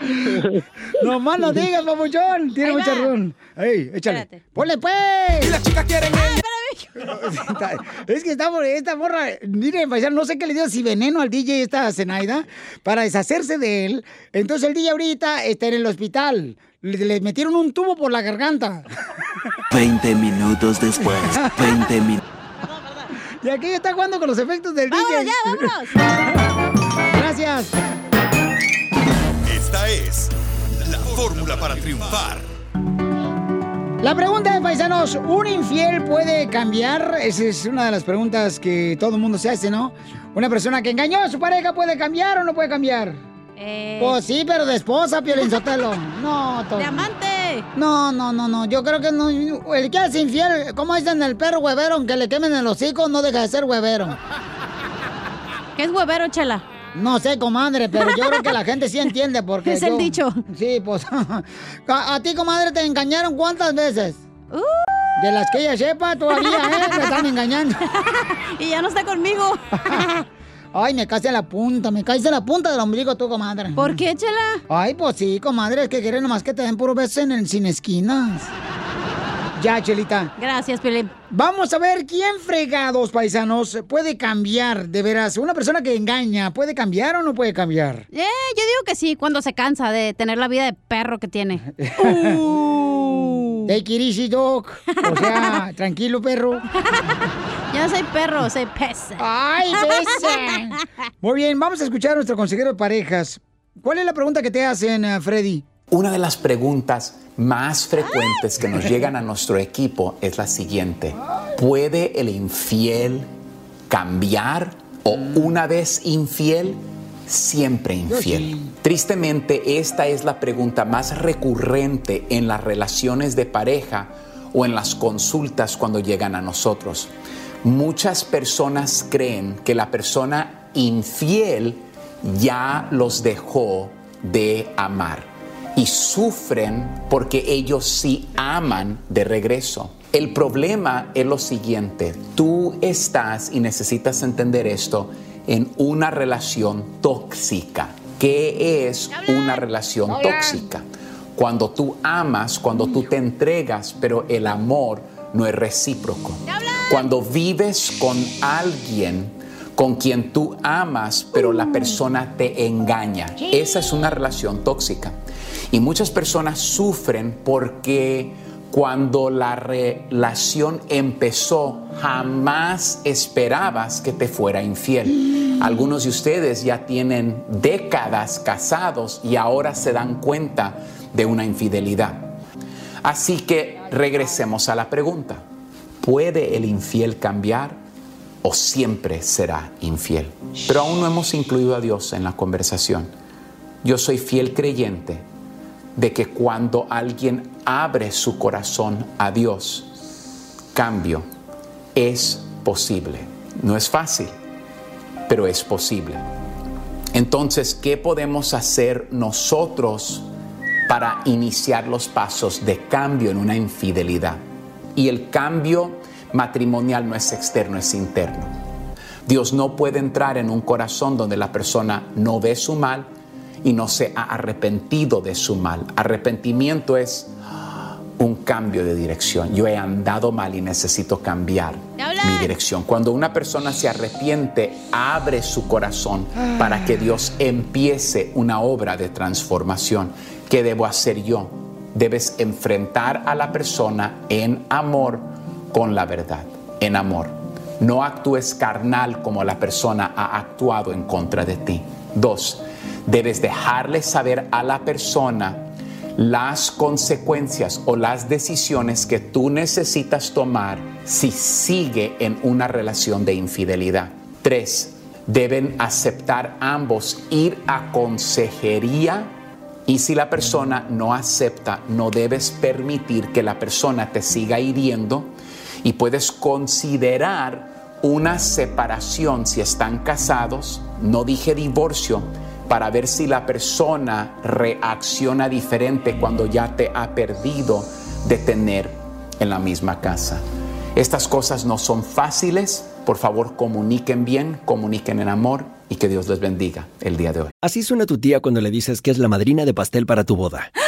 No más no digas, papuchón. Tiene mucha razón. Ey, échale. Espérate. ¡Ponle, pues! Y las chicas quieren Ah, espérame. Es que esta, esta morra, miren, paisano, no sé qué le dio si veneno al DJ esta Zenaida para deshacerse de él. Entonces el DJ ahorita está en el hospital. Le, le metieron un tubo por la garganta. 20 minutos después. 20 minutos. Y aquí está jugando con los efectos del DJ. ¡Vámonos ya, Gracias. Esta es la fórmula para triunfar. La pregunta de paisanos, ¿un infiel puede cambiar? Esa es una de las preguntas que todo el mundo se hace, ¿no? ¿Una persona que engañó a su pareja puede cambiar o no puede cambiar? Eh, Pues sí, pero de esposa, Piolín Sotelo. No, to- ¡De amante! No, no, no, no. Yo creo que no. El que es infiel, como dicen el perro huevero, aunque le quemen el hocico, no deja de ser huevero. ¿Qué es huevero, chela? No sé, comadre, pero yo creo que la gente sí entiende porque. Es el dicho. Sí, pues. a, a ti, comadre, te engañaron cuántas veces? Uh. De las que ella sepa todavía, ¿eh? Me están engañando. y ya no está conmigo. Ay, me cae en la punta, me caes en la punta del ombligo tú, comadre. ¿Por qué, chela? Ay, pues sí, comadre, es que quieren nomás que te den puro beso en el sin esquinas. Ya, Chelita. Gracias, Piolín. Vamos a ver quién fregados, paisanos, puede cambiar, de veras. Una persona que engaña, ¿puede cambiar o no puede cambiar? Eh, yo digo que sí, cuando se cansa de tener la vida de perro que tiene. Take it easy, dog. O sea, tranquilo, perro. Yo no soy perro, soy pez. ¡Ay, besa! Muy bien, vamos a escuchar a nuestro consejero de parejas. ¿Cuál es la pregunta que te hacen, eh, Freddy? Una de las preguntas más frecuentes que nos llegan a nuestro equipo es la siguiente. ¿Puede el infiel cambiar o una vez infiel, siempre infiel? Tristemente, esta es la pregunta más recurrente en las relaciones de pareja o en las consultas cuando llegan a nosotros. Muchas personas creen que la persona infiel ya los dejó de amar y sufren porque ellos sí aman de regreso. El problema es lo siguiente, tú estás, y necesitas entender esto, en una relación tóxica. ¿Qué es una relación tóxica? Cuando tú amas, cuando tú te entregas, pero el amor no es recíproco. Cuando vives con alguien con quien tú amas, pero la persona te engaña. Esa es una relación tóxica. Y muchas personas sufren porque cuando la relación empezó, jamás esperabas que te fuera infiel. Algunos de ustedes ya tienen décadas casados y ahora se dan cuenta de una infidelidad. Así que regresemos a la pregunta. ¿Puede el infiel cambiar o siempre será infiel? Pero aún no hemos incluido a Dios en la conversación. Yo soy fiel creyente de que cuando alguien abre su corazón a Dios, cambio es posible. No es fácil, pero es posible. Entonces, ¿qué podemos hacer nosotros para iniciar los pasos de cambio en una infidelidad? Y el cambio matrimonial no es externo, es interno. Dios no puede entrar en un corazón donde la persona no ve su mal y no se ha arrepentido de su mal. Arrepentimiento es un cambio de dirección. Yo he andado mal y necesito cambiar mi dirección. Cuando una persona se arrepiente, abre su corazón para que Dios empiece una obra de transformación. ¿Qué debo hacer yo? Debes enfrentar a la persona en amor con la verdad, en amor. No actúes carnal como la persona ha actuado en contra de ti. Dos, debes dejarle saber a la persona las consecuencias o las decisiones que tú necesitas tomar si sigue en una relación de infidelidad. Tres, deben aceptar ambos ir a consejería y si la persona no acepta, no debes permitir que la persona te siga hiriendo y puedes considerar una separación si están casados, no dije divorcio, para ver si la persona reacciona diferente cuando ya te ha perdido de tener en la misma casa. Estas cosas no son fáciles, por favor comuniquen bien, comuniquen en amor y que Dios les bendiga el día de hoy. Así suena tu tía cuando le dices que es la madrina de pastel para tu boda.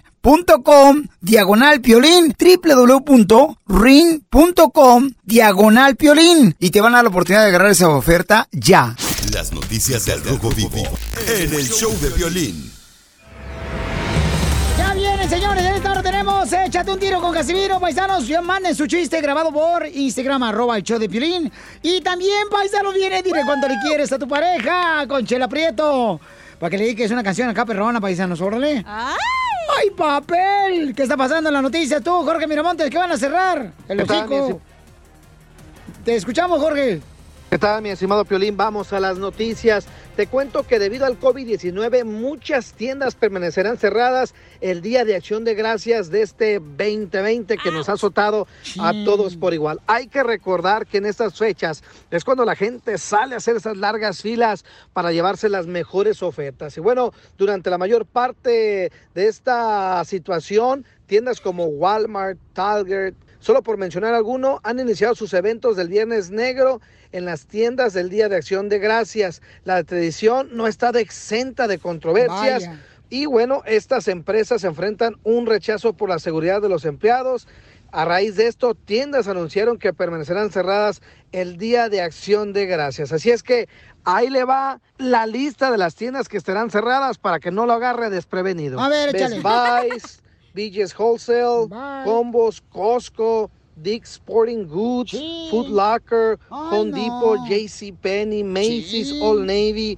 .com diagonal piolín www.ring.com diagonal piolín y te van a dar la oportunidad de agarrar esa oferta ya. Las noticias del Rojo Vivo en el show de violín. Ya vienen, señores. En esta hora tenemos Échate un tiro con Casimiro, paisanos. Ya manden su chiste grabado por Instagram, arroba el show de Piolín. Y también, paisanos, viene, dile cuánto le quieres a tu pareja con Chela Prieto. Para que le dediques una canción acá, perrona, paisanos, órale. ¡Ay! ¡Ay, papel! ¿Qué está pasando en la noticia tú, Jorge Miramontes? ¿Qué van a cerrar? El ¿Qué tal, mi hocico. Te escuchamos, Jorge. ¿Qué tal, mi estimado Piolín? Vamos a las noticias. Te cuento que debido al COVID-19 muchas tiendas permanecerán cerradas el Día de Acción de Gracias de este 2020 que nos ha azotado a todos por igual. Hay que recordar que en estas fechas es cuando la gente sale a hacer esas largas filas para llevarse las mejores ofertas. Y bueno, durante la mayor parte de esta situación, tiendas como Walmart, Target, Solo por mencionar alguno, han iniciado sus eventos del Viernes Negro en las tiendas del Día de Acción de Gracias. La tradición no está de exenta de controversias. Vaya. Y bueno, estas empresas enfrentan un rechazo por la seguridad de los empleados. A raíz de esto, tiendas anunciaron que permanecerán cerradas el Día de Acción de Gracias. Así es que ahí le va la lista de las tiendas que estarán cerradas para que no lo agarre desprevenido. A ver, Best échale. Buys, BJ's Wholesale, Combos, Costco, Dick's Sporting Goods, Foot Locker, Home no. Depot, JC Penney, Macy's, Old Navy,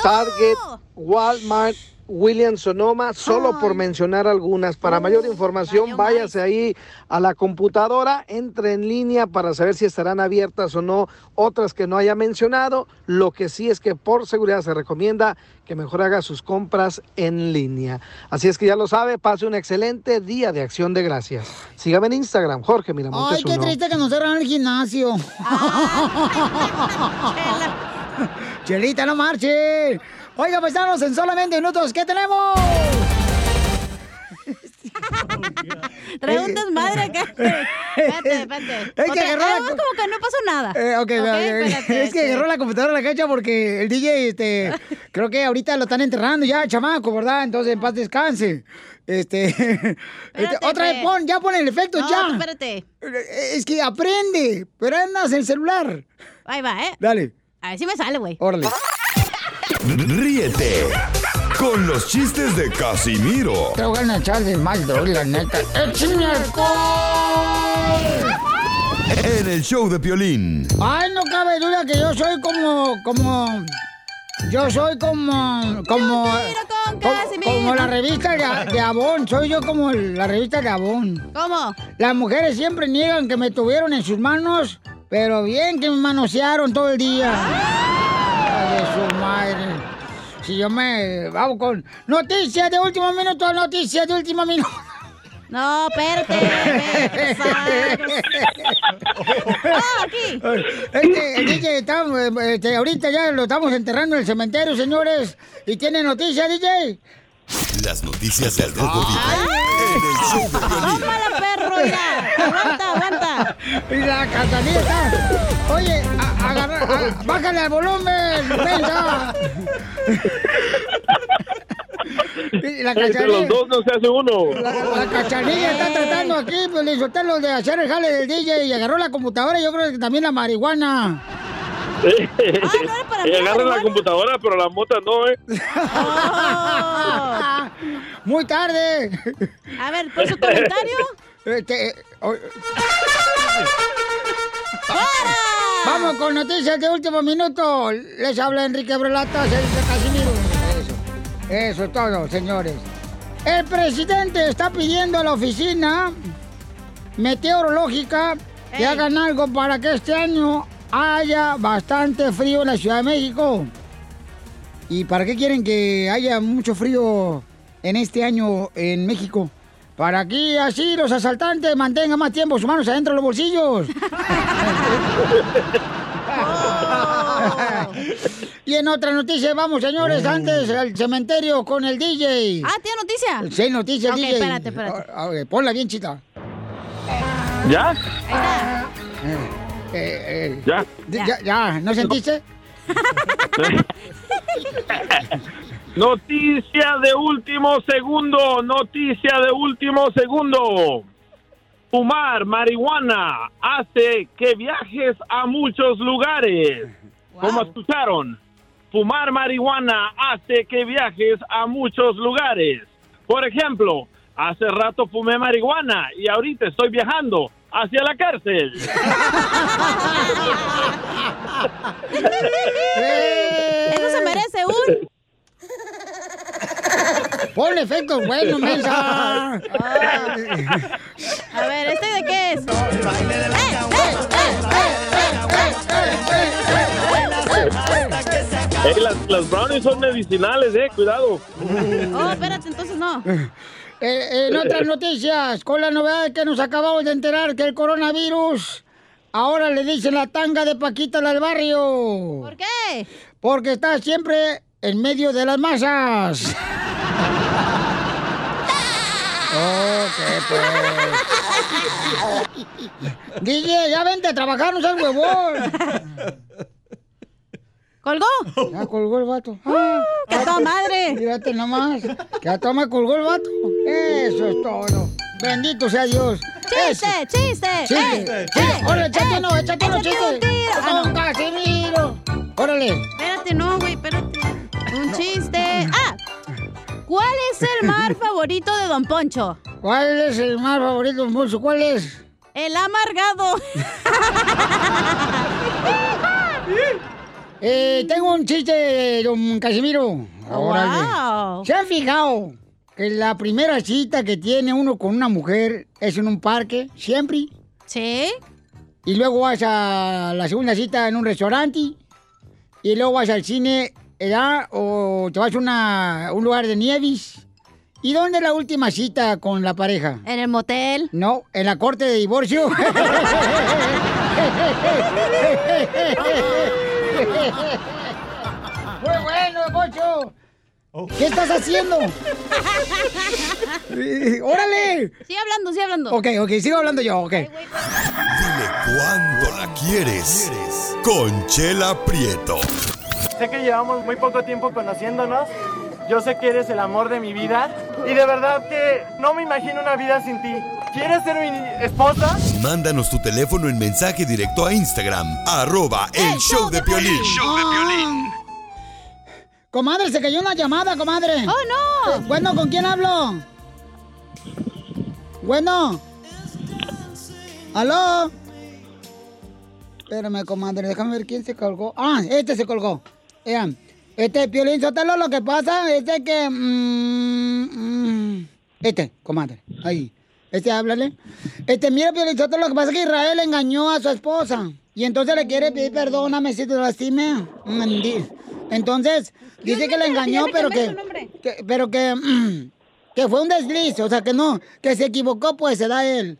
Target, Walmart, Williams Sonoma, solo por mencionar algunas. Para mayor información, váyase ahí a la computadora, entre en línea para saber si estarán abiertas o no otras que no haya mencionado. Lo que sí es que por seguridad se recomienda que mejor haga sus compras en línea. Así es que ya lo sabe, pase un excelente día de acción de gracias. Sígame en Instagram, Jorge Miramontes Ay, qué uno. triste que nos cerraron el gimnasio. Chelita, no marche. Oiga, paisanos, en solamente minutos, ¿qué tenemos? Trae un desmadre acá. Espérate, espérate. Es que agarró la hagamos como que no pasó nada. Eh, ok, ok, espérate, es que este. agarró la computadora a la cacha porque el DJ, este, creo que ahorita lo están enterrando ya, chamaco, ¿verdad? Entonces, en paz descanse. Este, este, otra vez pues. pon, ya pon el efecto, No, ya. espérate. Es que aprende, pero andas el celular. Ahí va, ¿eh? Dale. A ver si me sale, güey. Órale. Ríete con los chistes de Casimiro Te voy a echar de mal, la neta. ¡Échame en el show de Piolín. Ay, no cabe duda que yo soy como, como, yo soy como, como, como, como la revista de, de Avon. Soy yo como la revista de Avon. ¿Cómo? Las mujeres siempre niegan que me tuvieron en sus manos, pero bien que me manosearon todo el día. de su madre. Si yo me... Vamos con noticias de último minuto, noticias de último minuto. No, espérate. Ah, aquí. Este, el DJ está, este, ahorita ya lo estamos enterrando en el cementerio, señores. ¿Y tiene noticias, DJ? Las noticias del Rojo Vivo en el show de. ¡Tómala, perro! Ya. Aguanta, aguanta. Y la catanilla está. Oye, a- agarra, a- bájale al volumen, venga. Y la Entre los dos no se hace uno. la, la cachanilla está tratando aquí, pues los de hacer el jale del DJ y agarró la computadora y yo creo que también la marihuana. Y agarran la computadora, pero la mota no, ¿eh? Muy tarde. A ver, por su comentario. Este, o- Vamos con noticias de último minuto. Les habla Enrique Brelata, Sergio Casimiro. Eso, eso es todo, señores. El presidente está pidiendo a la oficina meteorológica que hagan algo para que este año haya bastante frío en la Ciudad de México. ¿Y para qué quieren que haya mucho frío en este año en México? Para que así los asaltantes mantengan más tiempo sus manos adentro de los bolsillos. y en otra noticia, vamos señores, antes al cementerio con el DJ. Ah, ¿tiene noticia? Sí, noticia, Ok, DJ. espérate, espérate. A- a ver, ponla bien, chita. ¿Ya? Eh, eh, Ya. ya, ya, ¿no sentiste? Noticia de último segundo, noticia de último segundo. Fumar marihuana hace que viajes a muchos lugares. Como escucharon, fumar marihuana hace que viajes a muchos lugares. Por ejemplo, hace rato fumé marihuana y ahorita estoy viajando hacia la cárcel. Eso se merece un. Pon efectos buenos, mensa. A ver, ¿este de qué es? Ey, las, las brownies son medicinales, eh, cuidado. Oh, espérate, entonces no. Eh, en otras noticias, con la novedad de que nos acabamos de enterar que el coronavirus ahora le dicen la tanga de Paquita del barrio. ¿Por qué? Porque está siempre en medio de las masas. Ok, pues. DJ, ya vente a trabajar, no seas huevón. ¿Colgó? Ya colgó el vato. Ah, ¡Que a toda madre! Fíjate nomás. Que a toda madre colgó el vato. Eso es todo. Bendito sea Dios. ¡Chiste, chiste! Chiste, ¡Eh, chiste. eh, Órale, échate uno, échate uno, Échate chiste. un tiro. Ah, no. Casimiro. Órale. Espérate, no, güey, espérate. Un chiste. ¡Ah! ¿Cuál es el mar favorito de Don Poncho? ¿Cuál es el mar favorito de Don Poncho? ¿Cuál es? El amargado. Eh, tengo un chiste, don Casimiro. Órale. Wow. ¿Se han fijado que la primera cita que tiene uno con una mujer es en un parque? ¿Siempre? Sí. Y luego vas a la segunda cita en un restaurante. Y luego vas al cine, ¿verdad? O te vas a una- un lugar de nieves. ¿Y dónde es la última cita con la pareja? En el motel. No, en la corte de divorcio. Muy bueno, Pocho. ¿Qué estás haciendo? Eh, ¡Órale! Sigue hablando, sigue hablando. Ok, ok, sigo hablando yo, ok. Dile cuándo la quieres. Conchela Prieto. Sé que llevamos muy poco tiempo conociéndonos. Yo sé que eres el amor de mi vida. Y de verdad que no me imagino una vida sin ti. ¿Quieres ser mi esposa? Mándanos tu teléfono en mensaje directo a Instagram. Arroba el show de Piolín. Ah. Comadre, se cayó una llamada, comadre. ¡Oh, no! bueno, ¿con quién hablo? Bueno. ¿Aló? Espérame, comadre, déjame ver quién se colgó. Ah, este se colgó. Vean, este Piolín Sotelo, lo que pasa es de que... mm, mm, este, comadre, ahí. Este, háblale. Este, mira, Piolín Sotelo, lo que pasa es que Israel engañó a su esposa. Y entonces le quiere pedir perdóname si te lastimé. Mandi- Entonces, dice que le engañó, pero que- pero que, mm, que fue un desliz, o sea, que no, que se equivocó, pues se da él.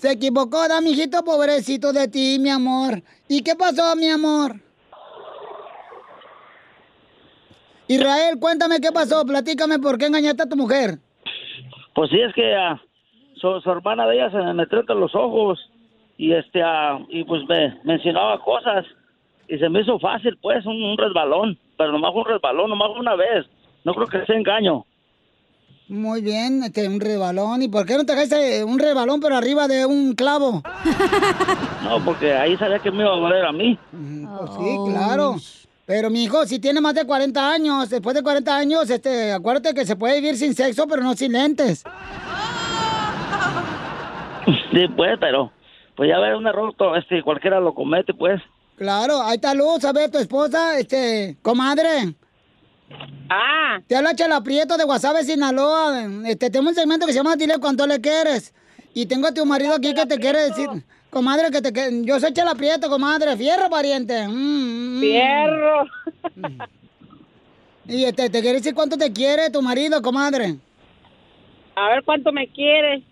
Se equivocó, da, mijito, pobrecito de ti, mi amor. ¿Y qué pasó, mi amor? Israel, cuéntame qué pasó, platícame por qué engañaste a tu mujer. Pues sí, es que ah, su, su hermana de ella se me metió entre los ojos y este ah, y pues me mencionaba cosas y se me hizo fácil pues un, un resbalón, pero nomás un resbalón, nomás una vez. No creo que sea engaño. Muy bien, este, un rebalón. ¿Y por qué no te dejaste un rebalón pero arriba de un clavo? No, porque ahí sabía que me iba a doler a mí. Pues sí, claro. Pero mi hijo, si tiene más de 40 años, después de 40 años, este, acuérdate que se puede vivir sin sexo, pero no sin lentes. Sí, pues, pero pues ya ver un error, este cualquiera lo comete, pues. Claro, ahí está Luz, a ver, tu esposa, este, comadre. Ah. Te habla Chela Prieto de Guasave, Sinaloa. Este, tengo un segmento que se llama Dile cuánto le quieres. Y tengo a tu marido aquí que te quiere decir, comadre, que te que yo soy Chela Prieto, comadre, fierro pariente. Mm, mm. Fierro. Y este, te quiere decir cuánto te quiere tu marido, comadre. A ver cuánto me quieres.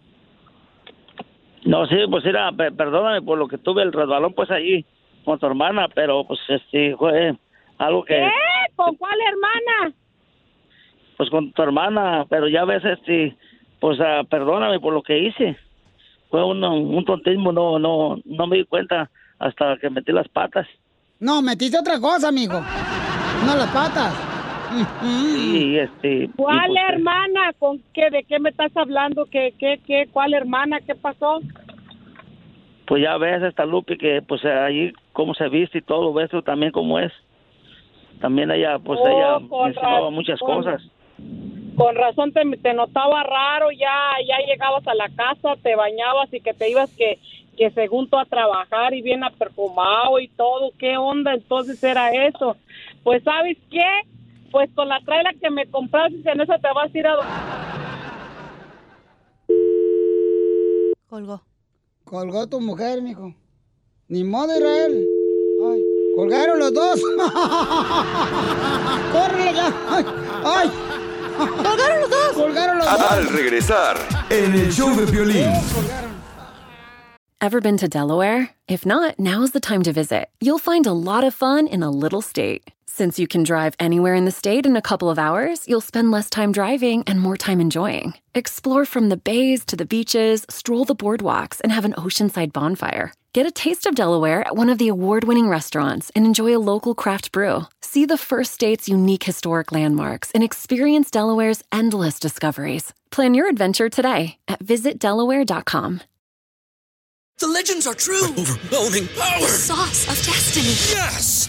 No, sí, pues era, pe- perdóname por lo que tuve el resbalón pues ahí con tu hermana, pero pues este fue algo que ¿Qué? ¿Con cuál hermana? pues con tu hermana, pero ya ves este pues ah, perdóname por lo que hice. Fue un, un tontismo, no no no me di cuenta hasta que metí las patas. No, metiste otra cosa, amigo. No las patas. Y este y, ¿Cuál pues, hermana? ¿Con qué? ¿De qué me estás hablando? ¿Qué, qué, qué? ¿Cuál hermana? ¿Qué pasó? pues ya ves esta Lupe que pues ahí cómo se viste y todo, ves tú también cómo es. También ella pues Oh, ella mencionaba razón. muchas cosas. Con razón te, te notaba raro, ya, ya llegabas a la casa, te bañabas y que te ibas que, que según tú a trabajar y bien perfumado y todo, ¿qué onda? Entonces era eso. Pues ¿sabes qué? Pues con la traila que me compraste, en esa te vas a ir a... Colgó. Colgó tu mujer, mijo. Ni modo, Israel. Ay, colgaron los dos. ¡Córrele ya! ¡Ay! ay. ¡Colgaron los dos! ¡Colgaron los dos! Al regresar, en el show de violín. Ever been to Delaware? If not, now is the time to visit. You'll find a lot of fun in a little state. Since you can drive anywhere in the state in a couple of hours, you'll spend less time driving and more time enjoying. Explore from the bays to the beaches, stroll the boardwalks, and have an oceanside bonfire. Get a taste of Delaware at one of the award winning restaurants and enjoy a local craft brew. See the first state's unique historic landmarks and experience Delaware's endless discoveries. Plan your adventure today at visitdelaware.com. The legends are true. overwhelming power! The sauce of destiny. Yes!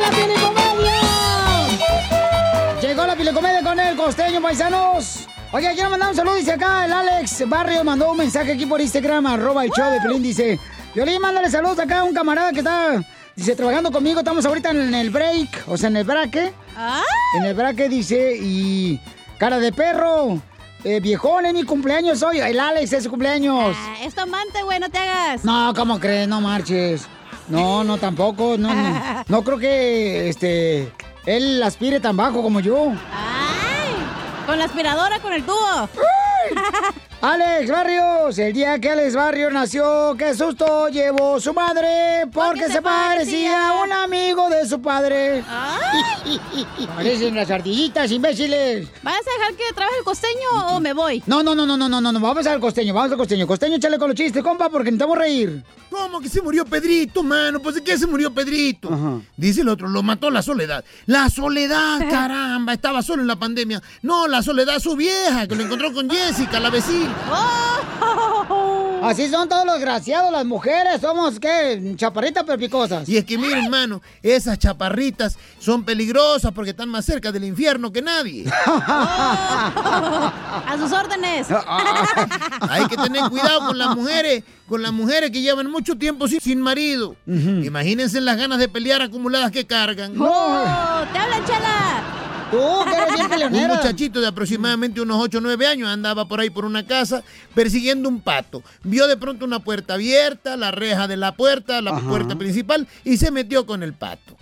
La pelicomedia! Llegó la pelicomedia con el costeño, paisanos. Oye, quiero mandar un saludo, dice acá el Alex Barrio mandó un mensaje aquí por Instagram, arroba el show de Pelín, dice, Violín, mándale saludos acá a un camarada que está, dice, trabajando conmigo, estamos ahorita en el break, o sea, en el braque. En el braque, dice, y cara de perro, eh, viejón, es mi cumpleaños hoy, el Alex es su cumpleaños. Ah, es tu amante, güey, no te hagas. No, ¿cómo crees? No marches. No, no, tampoco. No, no, no creo que este él aspire tan bajo como yo. Con la aspiradora, con el tubo. Alex Barrios, el día que Alex Barrios nació, qué susto llevó su madre, porque, se, parecía a un amigo de su padre. Parecen las ardillitas, imbéciles. ¿Vas a dejar que trabaje el costeño o me voy? No, no, no, no, no, no, no, vamos al costeño, vamos al costeño. Costeño, échale con los chistes, compa, porque necesitamos reír. ¿Cómo que se murió Pedrito, mano? Pues de qué se murió Pedrito. Dice el otro, lo mató la soledad. La soledad, caramba, estaba solo en la pandemia. No, la soledad su vieja, que lo encontró con Jessica, la vecina. Oh. Así son todos los desgraciados, las mujeres. Somos, ¿qué? Chaparritas pero picosas. Y es que miren, hermano, esas chaparritas son peligrosas porque están más cerca del infierno que nadie. A sus órdenes. Hay que tener cuidado con las mujeres, con las mujeres que llevan mucho tiempo sin, sin marido. Imagínense las ganas de pelear acumuladas que cargan. ¡Oh! ¡Te hablan, chala! Tú, que eres bien Un muchachito de aproximadamente unos 8 o 9 años andaba por ahí por una casa persiguiendo un pato. Vio de pronto una puerta abierta, la reja de la puerta, la Ajá. puerta principal, y se metió con el pato.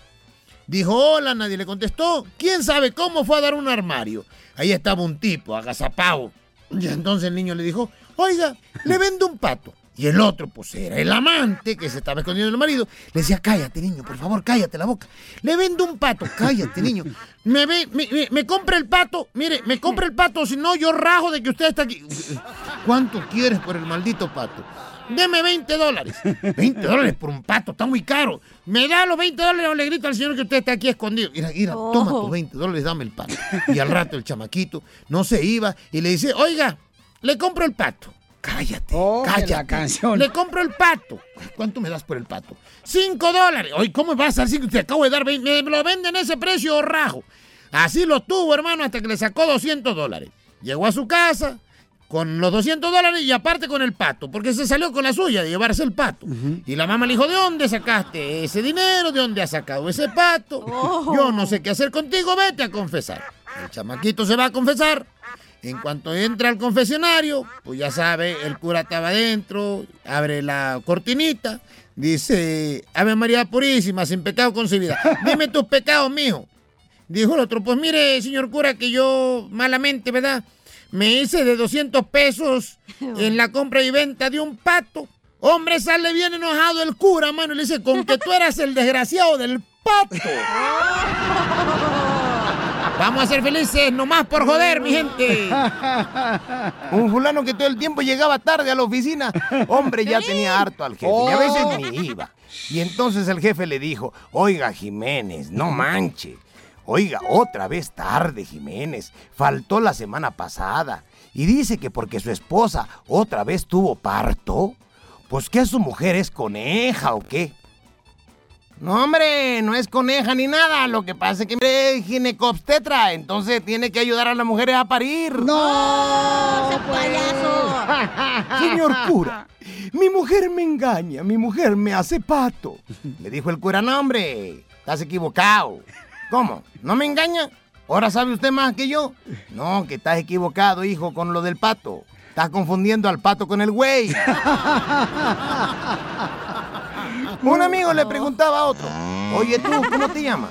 Dijo, hola, nadie le contestó. ¿Quién sabe cómo fue a dar un armario? Ahí estaba un tipo, agazapado. Y entonces el niño le dijo, oiga, le vendo un pato. Y el otro, pues era el amante que se estaba escondiendo del marido. Le decía, cállate, niño, por favor, cállate la boca. Le vendo un pato, cállate, niño. Me, ve, me, me- me compra el pato, mire, me compra el pato, si no, yo rajo de que usted está aquí. ¿Cuánto quieres por el maldito pato? Deme 20 dólares. 20 dólares por un pato, está muy caro. Me da los 20 dólares o le grito al señor que usted está aquí escondido. Mira, mira, toma tus 20 dólares, dame el pato. Y al rato el chamaquito no se iba y le dice, oiga, le compro el pato. Cállate, cállate. la canción. Le compro el pato. ¿Cuánto me das por el pato? Cinco dólares. Oye, ¿cómo vas a decir que te acabo de dar 20? Me lo venden ese precio rajo. Así lo tuvo, hermano, hasta que le sacó 200 dólares. Llegó a su casa con los 200 dólares y aparte con el pato, porque se salió con la suya de llevarse el pato. Y la mamá le dijo, ¿de dónde sacaste ese dinero? ¿De dónde has sacado ese pato? Yo no sé qué hacer contigo, vete a confesar. El chamaquito se va a confesar. En cuanto entra al confesionario, pues ya sabe, el cura estaba adentro, abre la cortinita, dice, Ave María Purísima, sin pecado concebida. Dime tus pecados, mijo. Dijo el otro, pues mire, señor cura, que yo malamente, ¿verdad? Me hice de 200 pesos en la compra y venta de un pato. Hombre, sale bien enojado el cura, mano, y le dice, con que tú eras el desgraciado del pato. Vamos a ser felices, nomás por joder, mi gente. Un fulano que todo el tiempo llegaba tarde a la oficina. Hombre, ya tenía harto al jefe. Y a veces ni iba. Y entonces el jefe le dijo, oiga, Jiménez, no manche. Oiga, otra vez tarde, Jiménez. Faltó la semana pasada. Y dice que porque su esposa otra vez tuvo parto. Pues que su mujer es coneja o qué. No, hombre, no es coneja ni nada. Lo que pasa es que es ginecobstetra. Entonces tiene que ayudar a las mujeres a parir. ¡No! ¡Ese payaso! Señor cura, mi mujer me engaña, mi mujer me hace pato. Le dijo el cura, no, hombre, estás equivocado. ¿Cómo? ¿No me engaña? ¿Ahora sabe usted más que yo? No, que estás equivocado, hijo, con lo del pato. Estás confundiendo al pato con el güey. Un amigo le preguntaba a otro, oye tú, ¿cómo te llamas?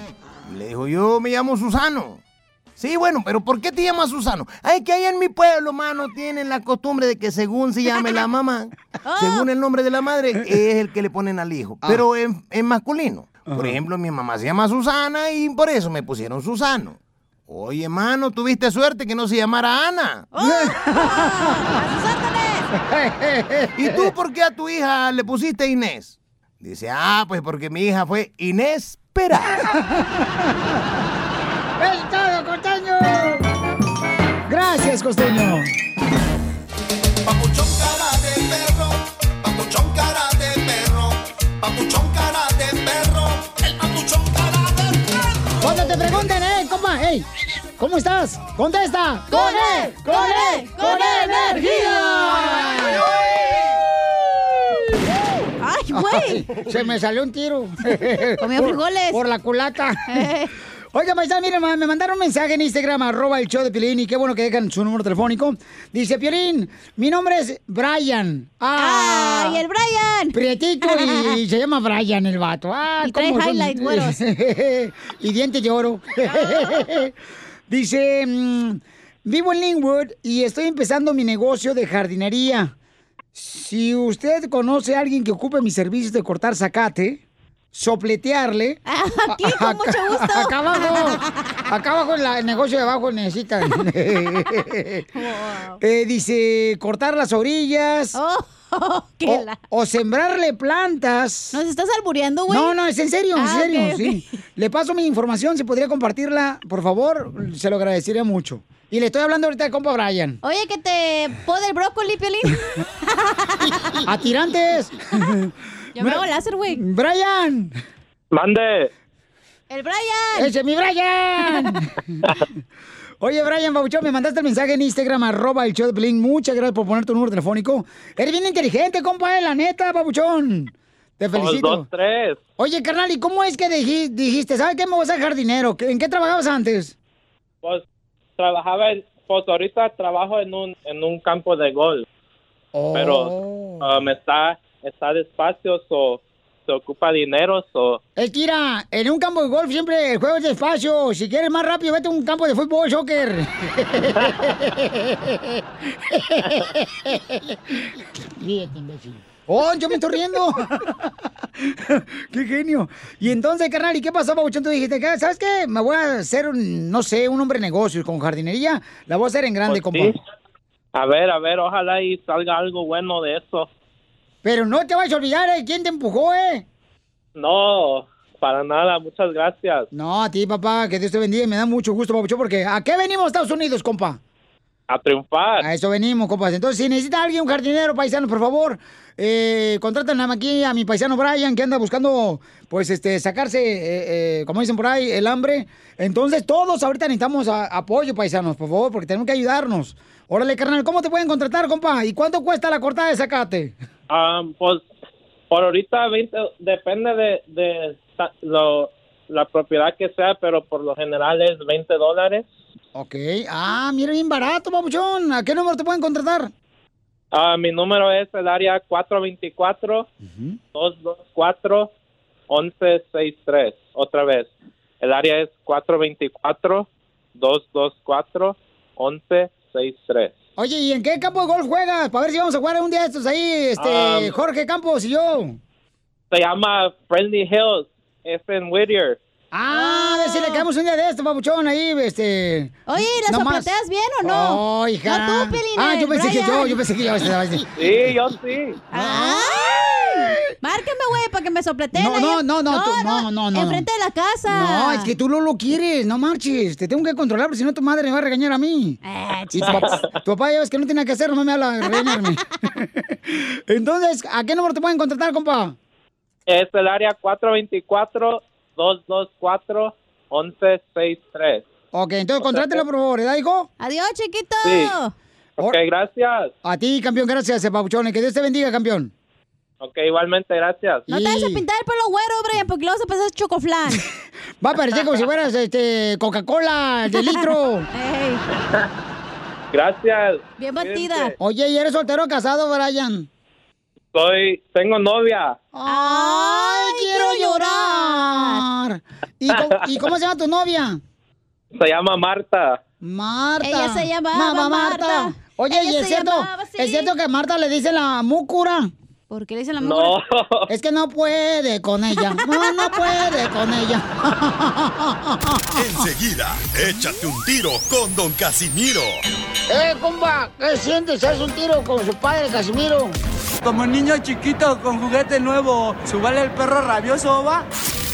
Le dijo, yo me llamo Susano. Sí, bueno, pero ¿por qué te llamas Susano? Ay, que ahí en mi pueblo, mano, tienen la costumbre de que según se llame la mamá, según el nombre de la madre, es el que le ponen al hijo. Pero en, en masculino. Por ejemplo, mi mamá se llama Susana y por eso me pusieron Susano. Oye, mano, tuviste suerte que no se llamara Ana. ¿Y tú por qué a tu hija le pusiste Inés? Dice, ah, pues porque mi hija fue inesperada. ¡Es todo, costeño! Gracias, costeño. Papuchón cara de perro, papuchón cara de perro, papuchón cara de perro, el papuchón cara de perro. Cuando te pregunten, eh, compa, hey, ¿cómo estás? Contesta. ¡Con E! ¡Con E! ¡Con energía! Güey! Se me salió un tiro. Comió frijoles. Por la culata. Oiga, paisano, miren, me mandaron un mensaje en Instagram, arroba el show de Piolín, y qué bueno que dejan su número telefónico. Dice, Piolín, mi nombre es Brian. ¡Ah! ¡Ay, el Brian! Prietito y se llama Brian el vato. ¡Ah, Y trae highlights güeros. y dientes de oro. Dice, mm, vivo en Linwood y estoy empezando mi negocio de jardinería. Si usted conoce a alguien que ocupe mis servicios de cortar zacate, sopletearle. Aquí, con acá- mucho gusto. Acá abajo. Acá abajo, el negocio de abajo necesitan. Eh, dice, cortar las orillas. qué o, la- o sembrarle plantas. ¿Nos estás albureando, güey? No, no, es en serio, en Ah, serio, sí. Le paso mi información, si podría compartirla, por favor, se lo agradecería mucho. Y le estoy hablando ahorita de compa Brian. Oye, que te pode el brócoli, Piolín. ¡A tirantes! Yo me hago láser, güey. ¡Brian! Mande. ¡El Brian! ¡Ese es mi Brian! Oye, Brian Bauchón, me mandaste el mensaje en Instagram, arroba el show de. Muchas gracias por poner tu número telefónico. Eres bien inteligente, compa, eh, la neta, Babuchón. Te felicito. Dos, tres. Oye, carnal, ¿y cómo es que dij- dijiste, ¿sabes qué? Me voy a ser jardinero. ¿Qué- ¿En qué trabajabas antes? Pues trabajaba en, pues ahorita trabajo en un, en un campo de golf. Oh. Pero um, está, está despacio, so, se ocupa dinero, so, Es que mira, en un campo de golf siempre el juego es despacio. Si quieres más rápido, vete a un campo de fútbol, soccer. Ríete, imbécil. ¡Oh, yo me estoy riendo! ¡Qué genio! Y entonces, carnal, ¿y qué pasó, Pabuchón? Tú dijiste, ¿qué? ¿sabes qué? Me voy a hacer, un, no sé, un hombre de negocios con jardinería. La voy a hacer en grande, Pues compa. sí. a ver, a ver, ojalá y salga algo bueno de eso. Pero no te vayas a olvidar, ¿eh? ¿Quién te empujó, eh? No, para nada, muchas gracias. No, a ti, papá, que Dios te bendiga y me da mucho gusto, Pabuchón, porque ¿a qué venimos a Estados Unidos, compa? A triunfar. A eso venimos, compas. Entonces, si necesita alguien, un jardinero, paisano, por favor, eh, contraten aquí a mi paisano Brian, que anda buscando, pues, este, sacarse, eh, eh, como dicen por ahí, el hambre. Entonces, todos ahorita necesitamos a- apoyo, paisanos, por favor, porque tenemos que ayudarnos. Órale, carnal, ¿cómo te pueden contratar, compa? ¿Y cuánto cuesta la cortada de zacate? Um, pues por ahorita 20, depende de, de lo, la propiedad que sea, pero por lo general es 20 dólares. Ok. Ah, mira, bien barato, papuchón. ¿A qué número te pueden contratar? Ah, mi número es el área 424-224-1163. Otra vez. El área es 424-224-1163. Oye, ¿y en qué campo de golf juegas? Para ver si vamos a jugar un día de estos ahí, este, Um, Jorge Campos y yo. Se llama Friendly Hills. Es en Whittier. Ah, a ver si le caemos un día de esto, papuchón, ahí, este... Oye, ¿y la nomás. sopleteas bien o no? Oh, hija. No tú, Pelín, Ah, yo el pensé que yo, Brian. yo pensé que yo así. Sí, yo sí. Márcame, güey, para que me sopleteen. No, no, no, no, tú- no, no, no. Enfrente de la casa. No, es que tú no lo quieres, no marches. Te tengo que controlar, porque si no tu madre me va a regañar a mí. y tu, papá, tu papá ya ves que no tiene que hacer, no me habla a regañarme. Entonces, ¿a qué número te pueden contratar, compa? Es el área 424-224-1163. Ok, entonces contrátelo, por favor, ¿verdad, hijo? Adiós, chiquito. Sí. Ok, gracias. A ti, campeón, gracias, eh, papuchón. y Que Dios te bendiga, campeón. Ok, igualmente, gracias. No te vas a pintar el pelo güero, Brian, porque luego se pasa chocoflan. Va a parecer como si fueras este, Coca-Cola de litro. Gracias. Bien batida. Oye, ¿y eres soltero o casado, Brian? Soy, tengo novia. ¡Ay, quiero llorar! ¿Y cómo, y cómo se llama tu novia? Se llama Marta. Marta. Ella se llamaba Mamá Marta. Marta. Oye, Ella ¿y es cierto? llamaba. ¿Es cierto que a Marta le dice la múcura? ¿Por qué le dicen la No. múcura? Es que no puede con ella. No, no puede con ella. Enseguida, échate un tiro con Don Casimiro. ¡Eh, compa! ¿Qué sientes? ¿Haz un tiro con su padre, Casimiro? Como niño chiquito con juguete nuevo, ¿subale el perro rabioso, va?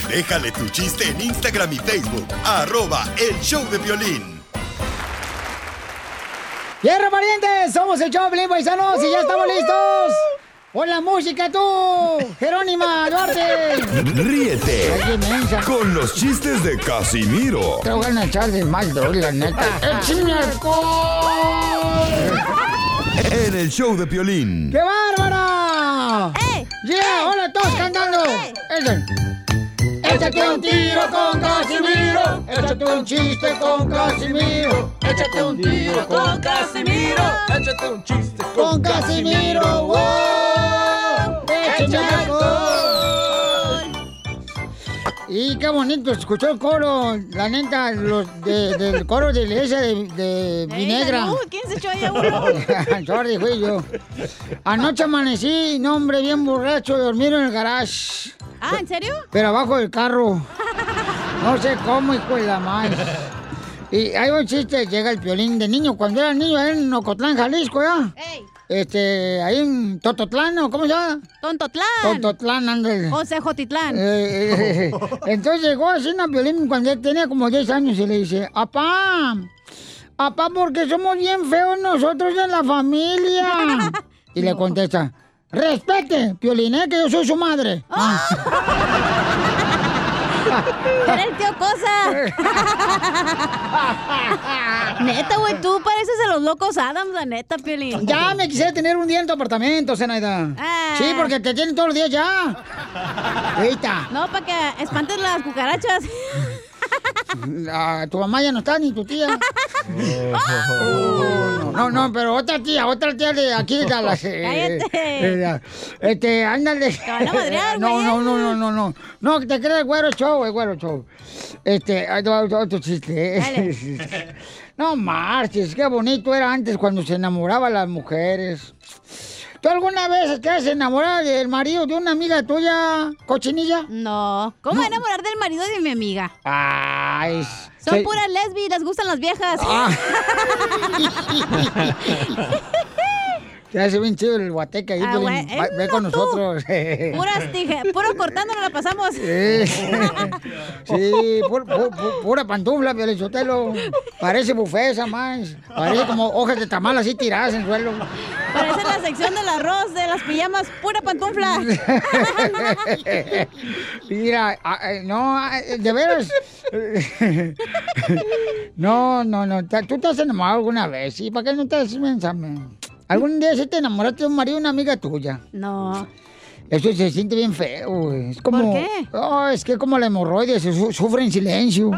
Déjale tu chiste en Instagram y Facebook. Arroba El Show de Violín. ¡Tierra parientes! Somos el Choplin, paisanos, y ya estamos listos. ¡Pon la música tú! ¡Jerónima Duarte! Ríete Ay, con los chistes de Casimiro Te voy a echar de mal, la neta. ¡Échame alcohol! En el show de Piolín. ¡Qué bárbara! ¡Eh! ¡Yeah! ¡Hola, todos cantando! Ese. Échate un tiro con Casimiro. Échate un chiste con Casimiro. Échate un tiro con Casimiro. Échate un chiste Con Casimiro. ¡Wow! Échame alcohol. Y qué bonito, escuchó el coro, la neta, los de- del coro de iglesia de, de Vinegra. no, ¿quién se echó ahí a uno? Sorry, fui yo. Anoche amanecí, no hombre, bien borracho, dormir en el garage. Ah, ¿en serio? Pero abajo del carro. No sé cómo, hijo de la madre. Y hay un chiste, llega el violín de niño. Cuando era niño en Ocotlán, Jalisco, ¿ya? Este, ahí en Tototlán, ¿o cómo se llama? Tontotlán. Tontotlán, ándale. O Cejotitlán. Eh, eh, entonces llegó así una Piolín cuando él tenía como 10 años y le dice, apá, apá, porque somos bien feos nosotros en la familia. Y le contesta, respete, Piolín, ¿eh? que yo soy su madre. Era el tío Cosa. neta, güey, tú pareces de los locos Adams, la neta, Piolín. Ya me quisiera tener un día en tu apartamento, Zenaida. Ah. Sí, porque te tienen todos los días ya. No, para que espantes las cucarachas. Ah, tu mamá ya no está, ni tu tía. Oh, no, no, pero otra tía, otra tía de aquí de Dallas. eh, Cállate. eh, Este, ándale. Te van a madrear, No, no, no, no, no, no. No, que te crees güero show, eh, güero show. Este, otro, otro chiste. eh. No marches, qué bonito era antes cuando se enamoraban las mujeres. ¿Tú alguna vez te has enamorado del marido de una amiga tuya, cochinilla? No. ¿Cómo No. enamorar del marido de mi amiga? Ay. Son se- puras lesbi, les gustan las viejas. Ah. Te hace bien chido el guateque ahí, Ah, eh, Ve con tú. nosotros. Puras tije, puro cortando la pasamos. Sí, sí pu- pu- pu- pura pantufla, Piolichotelo. Parece buffet esa más. Parece como hojas de tamal así tiradas en el suelo. Parece la sección del arroz, de las pijamas, pura pantufla. Mira, no, de veras. No, no, no. ¿Tú te has enamorado alguna vez? ¿Sí? ¿Para qué no te has pensando? ¿Algún día sí te enamoraste de un marido de una amiga tuya? No. Eso se siente bien feo, güey. Es como... ¿Por qué? Oh, es que como la hemorroides, se su- sufre en silencio.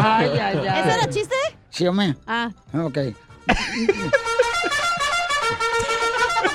Ay, ay, ay. ¿Ese era chiste? Sí, hombre. Ah. Ok.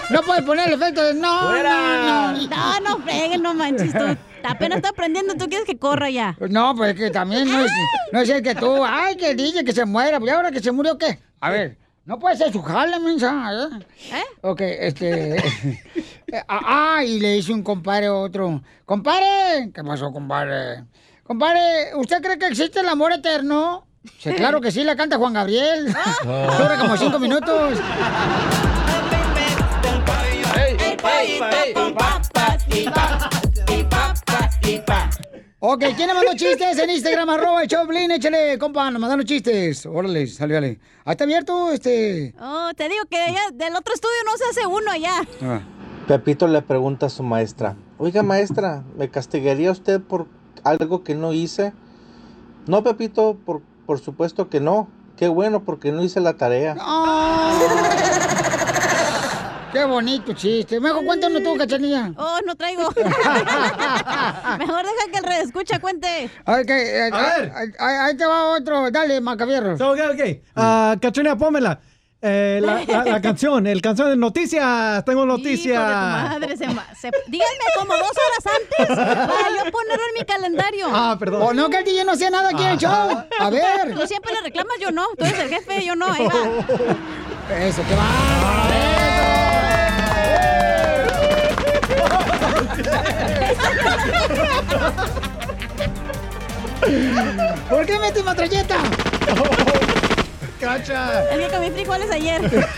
No puedes poner el efecto de no, no, no. No, no freguen, no manches tú. Apenas está aprendiendo, tú quieres que corra ya. No, pues que también no es, no es el que tú, ay, que dice que se muera, ¿y ahora que se murió qué? A ver, no puede ser su jale, mensa, ¿eh? ¿Eh? Ok, este... eh, ah, ah, y le dice un compadre a otro, compadre, ¿qué pasó, compadre? Compadre, ¿usted cree que existe el amor eterno? Sí, claro que sí, la canta Juan Gabriel. Dura como cinco minutos. Ok, ¿quién le mandó chistes en Instagram? Arroba el Choplin, échale, compa, nos mandaron chistes. Órale, sale, dale. Ahí está abierto, este... Oh, te digo que ya del otro estudio no se hace uno ya. Ah. Pepito le pregunta a su maestra, oiga maestra, ¿me castigaría usted por algo que no hice? No, Pepito, por, por supuesto que no. Qué bueno, porque no hice la tarea. Qué bonito chiste. Mejor cuéntanos tú, cachanilla. Oh, no traigo. Mejor deja que el red escucha cuente. Ok, eh, A ver. ahí- ahí ahí te va otro. Dale, Macavierro. Ok, ok. Ah, Cachonía, pómela. Eh, la, la- la canción, el canción de noticias. Tengo noticias. Madre, se se- díganme como dos horas antes para yo ponerlo en mi calendario. Ah, perdón. O no, que el DJ no hacía nada aquí en el show. A ver. Tú siempre le reclamas, yo no. Tú eres el jefe, yo no. Ahí va. Eso, que va. ¿Por qué metí matralleta? ¡Cacha! Es que comí frijoles ayer.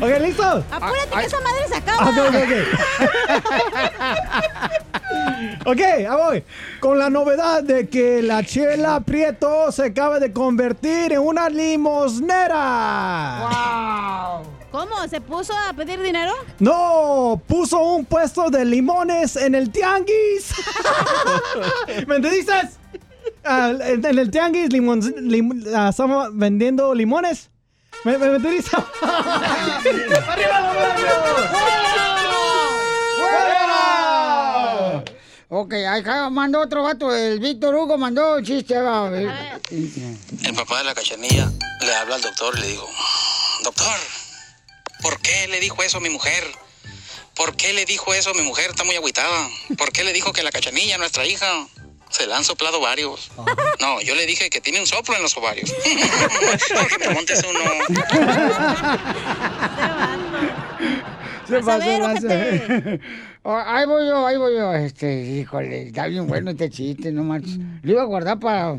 Ok, ¿listo? Apúrate que esa madre se acaba. Ok, ok, ok. Ok, ahí voy. Con la novedad de que la Chela Prieto se acaba de convertir en una limosnera. ¡Wow! ¿Cómo? ¿Se puso a pedir dinero? No, puso un puesto de limones en el tianguis. ¿Me entendiste? Ah, en, en el tianguis limon, lim- ah, estamos vendiendo limones. ¿Me, me, me entendiste? ¡Arriba. Ok, acá mandó otro vato. El Víctor Hugo mandó un chiste. va, a ver. El papá de la cachanilla le habla al doctor y le digo, doctor, ¿por qué le dijo eso a mi mujer? ¿Por qué le dijo eso a mi mujer? Está muy agüitada. ¿Por qué le dijo que la cachanilla, nuestra hija, se le han soplado varios? No, yo le dije que tiene un soplo en los ovarios. Porque me montes uno. Se pasó, ojete. Oh, ahí voy yo, ahí voy yo. Este, híjole, está bien bueno este chiste, no manches. Lo iba a guardar para,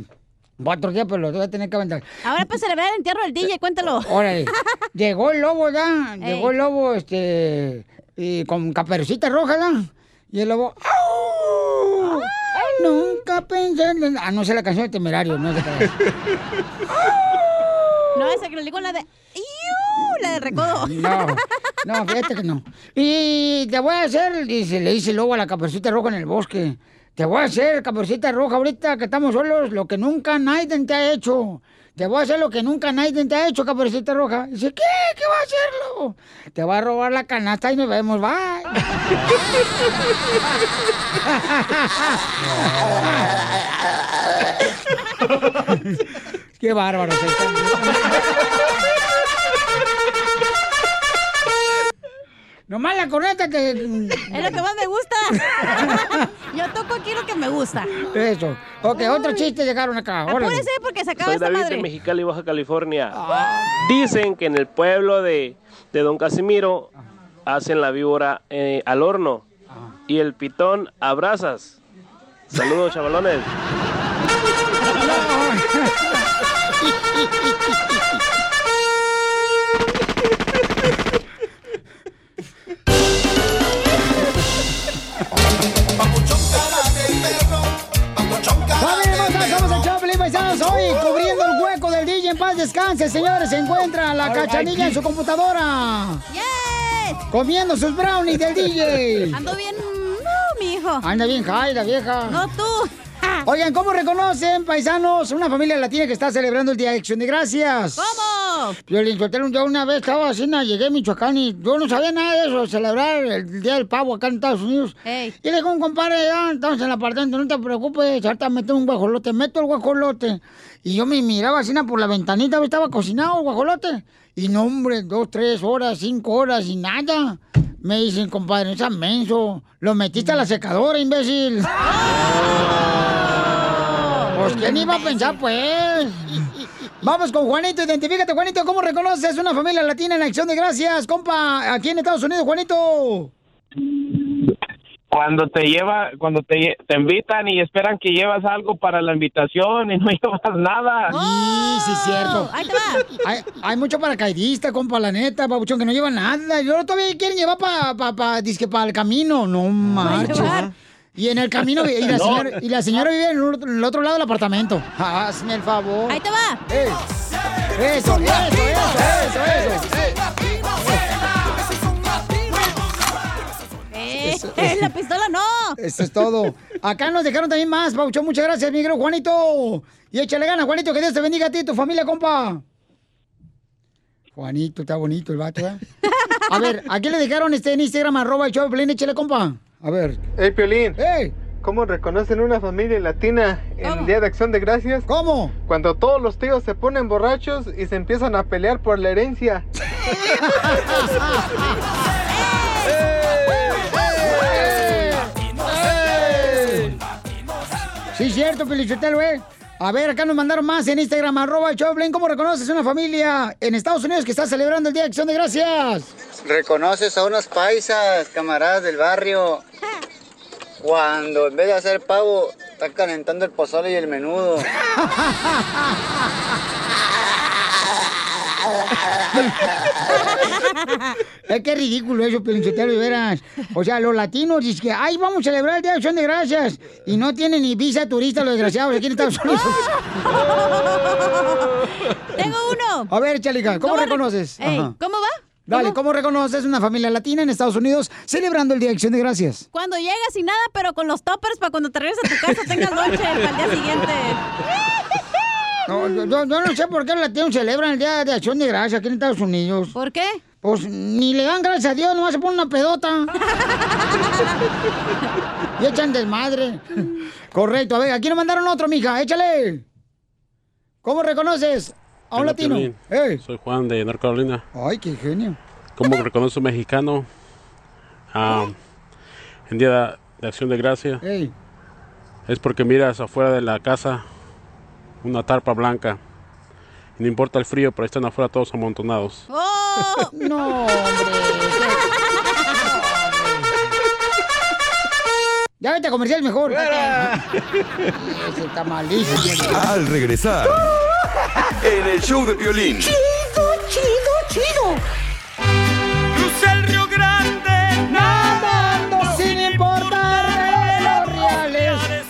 Otro día, pero lo voy a tener que aventar. Ahora para celebrar el entierro del DJ, cuéntalo. Órale. Llegó el lobo, ¿ya? Llegó el lobo, este, y con caperucita roja, ¿ya? Y el lobo, ¡au! Nunca pensé en... Ah, no sé la canción de Temerario, no sé qué. No, esa que le digo la de... ¡Iu! La de recodo. No, no, fíjate que no. Y te voy a hacer, dice, le dice el lobo a la caperucita roja en el bosque. Te voy a hacer, caperucita roja, ahorita que estamos solos, lo que nunca nadie te ha hecho. Te voy a hacer lo que nunca nadie te ha hecho, caperucita roja. Dice, ¿qué? ¿Qué va a hacerlo? Te va a robar la canasta y nos vemos, bye. Qué bárbaro. Nomás la corneta te... Es lo que más me gusta. Yo toco aquí lo que me gusta. Eso. Ok, otro chiste llegaron acá. Apúrese porque se acaba Soy esta David madre. de Mexicali, Baja California. Dicen que en el pueblo de, de Don Casimiro hacen la víbora eh, al horno y el pitón a brasas. Saludos, chavalones. Paisanos hoy cubriendo el hueco del DJ en paz descanse, señores. Se encuentra la cachanilla en su computadora. Comiendo sus brownies del DJ. Ando bien, no, mi hijo. Anda bien high la vieja. No tú. Oigan, ¿cómo reconocen, paisanos, una familia latina que está celebrando el Día de Acción de Gracias? ¿Cómo? Violín Sotelo, yo una vez estaba así, llegué a Michoacán y yo no sabía nada de eso, celebrar el Día del Pavo acá en Estados Unidos. Y le dijo a un compadre, ya, estamos en el apartamento, no te preocupes, ahorita meto un guajolote, meto el guajolote. Y yo me miraba así por la ventanita, estaba cocinado el guajolote. Y no, hombre, dos, tres horas, cinco horas y nada. Me dicen, compadre, no seas menso, lo metiste a la secadora, imbécil. Pues, ¿quién iba a pensar, pues? Vamos con Juanito, identifícate, Juanito, ¿cómo reconoces una familia latina en acción de gracias, compa, aquí en Estados Unidos, Juanito? Cuando te lleva, cuando te, te invitan y esperan que llevas algo para la invitación y no llevas nada. Sí, sí, es cierto. Ahí va. Hay, hay mucho paracaidista, compa, la neta, babuchón, que no lleva nada. Yo todavía quieren llevar para pa, pa, disque para el camino. No marches. Y en el camino, y la, No. señora, y la señora vive en el otro- en el otro lado del apartamento. Hazme el favor. Ahí te va. Eso, eso, eso, eso, eso. Eh, Eso- eh. la pistola no. Eso es todo. Acá nos dejaron también más, Paucho. Muchas gracias, mi querido Juanito. Y échale ganas, Juanito, que Dios te bendiga a ti y tu familia, compa. Juanito, está bonito el vato, ¿eh? A ver, ¿a quién le dejaron este en Instagram, arroba el show? Échale, compa. A ver. Hey, Piolín. Hey. ¿Cómo reconocen una familia latina en el Día de Acción de Gracias? ¿Cómo? Cuando todos los tíos se ponen borrachos y se empiezan a pelear por la herencia. Sí, cierto, Pelichotelo, ¿eh? A ver, acá nos mandaron más en Instagram, arroba Piolín. ¿Cómo reconoces una familia en Estados Unidos que está celebrando el Día de Acción de Gracias? Reconoces a unos paisas, camaradas del barrio, cuando en vez de hacer pavo, están calentando el pozole y el menudo. Es que es ridículo eso, Pelinchotelo, de veras. O sea, los latinos dicen que, ay, vamos a celebrar el Día de Acción de Gracias. Y no tienen ni visa turista los desgraciados aquí en Estados Unidos. Tengo uno. A ver, Chalica, ¿cómo, ¿Cómo re- reconoces? Ey. ¿Cómo va? Dale, ¿cómo reconoces una familia latina en Estados Unidos celebrando el Día de Acción de Gracias? Cuando llegas sin nada, pero con los toppers para cuando te regresas a tu casa tengas lonche para el día siguiente. No, yo, yo- yo no sé por qué los latinos celebran el Día de Acción de Gracias aquí en Estados Unidos. ¿Por qué? Pues ni le dan gracias a Dios, nomás se ponen una pedota. y echan desmadre. Correcto, a ver, aquí nos mandaron otro, mija, échale. ¿Cómo reconoces a un Hola, latino? Soy Juan de North Carolina. Ay, qué genio. ¿Cómo reconoce un mexicano ah, en Día de, Acción de Gracia? Ey. Es porque miras afuera de la casa una tarpa blanca. Y no importa el frío, pero están afuera todos amontonados. ¡Oh! No, hombre. Ya vete a comercial mejor. Ese está malísimo. Al regresar, en el show de violín. Chido, chido, chido. Crucé el Río Grande, nadando sin importar los reales.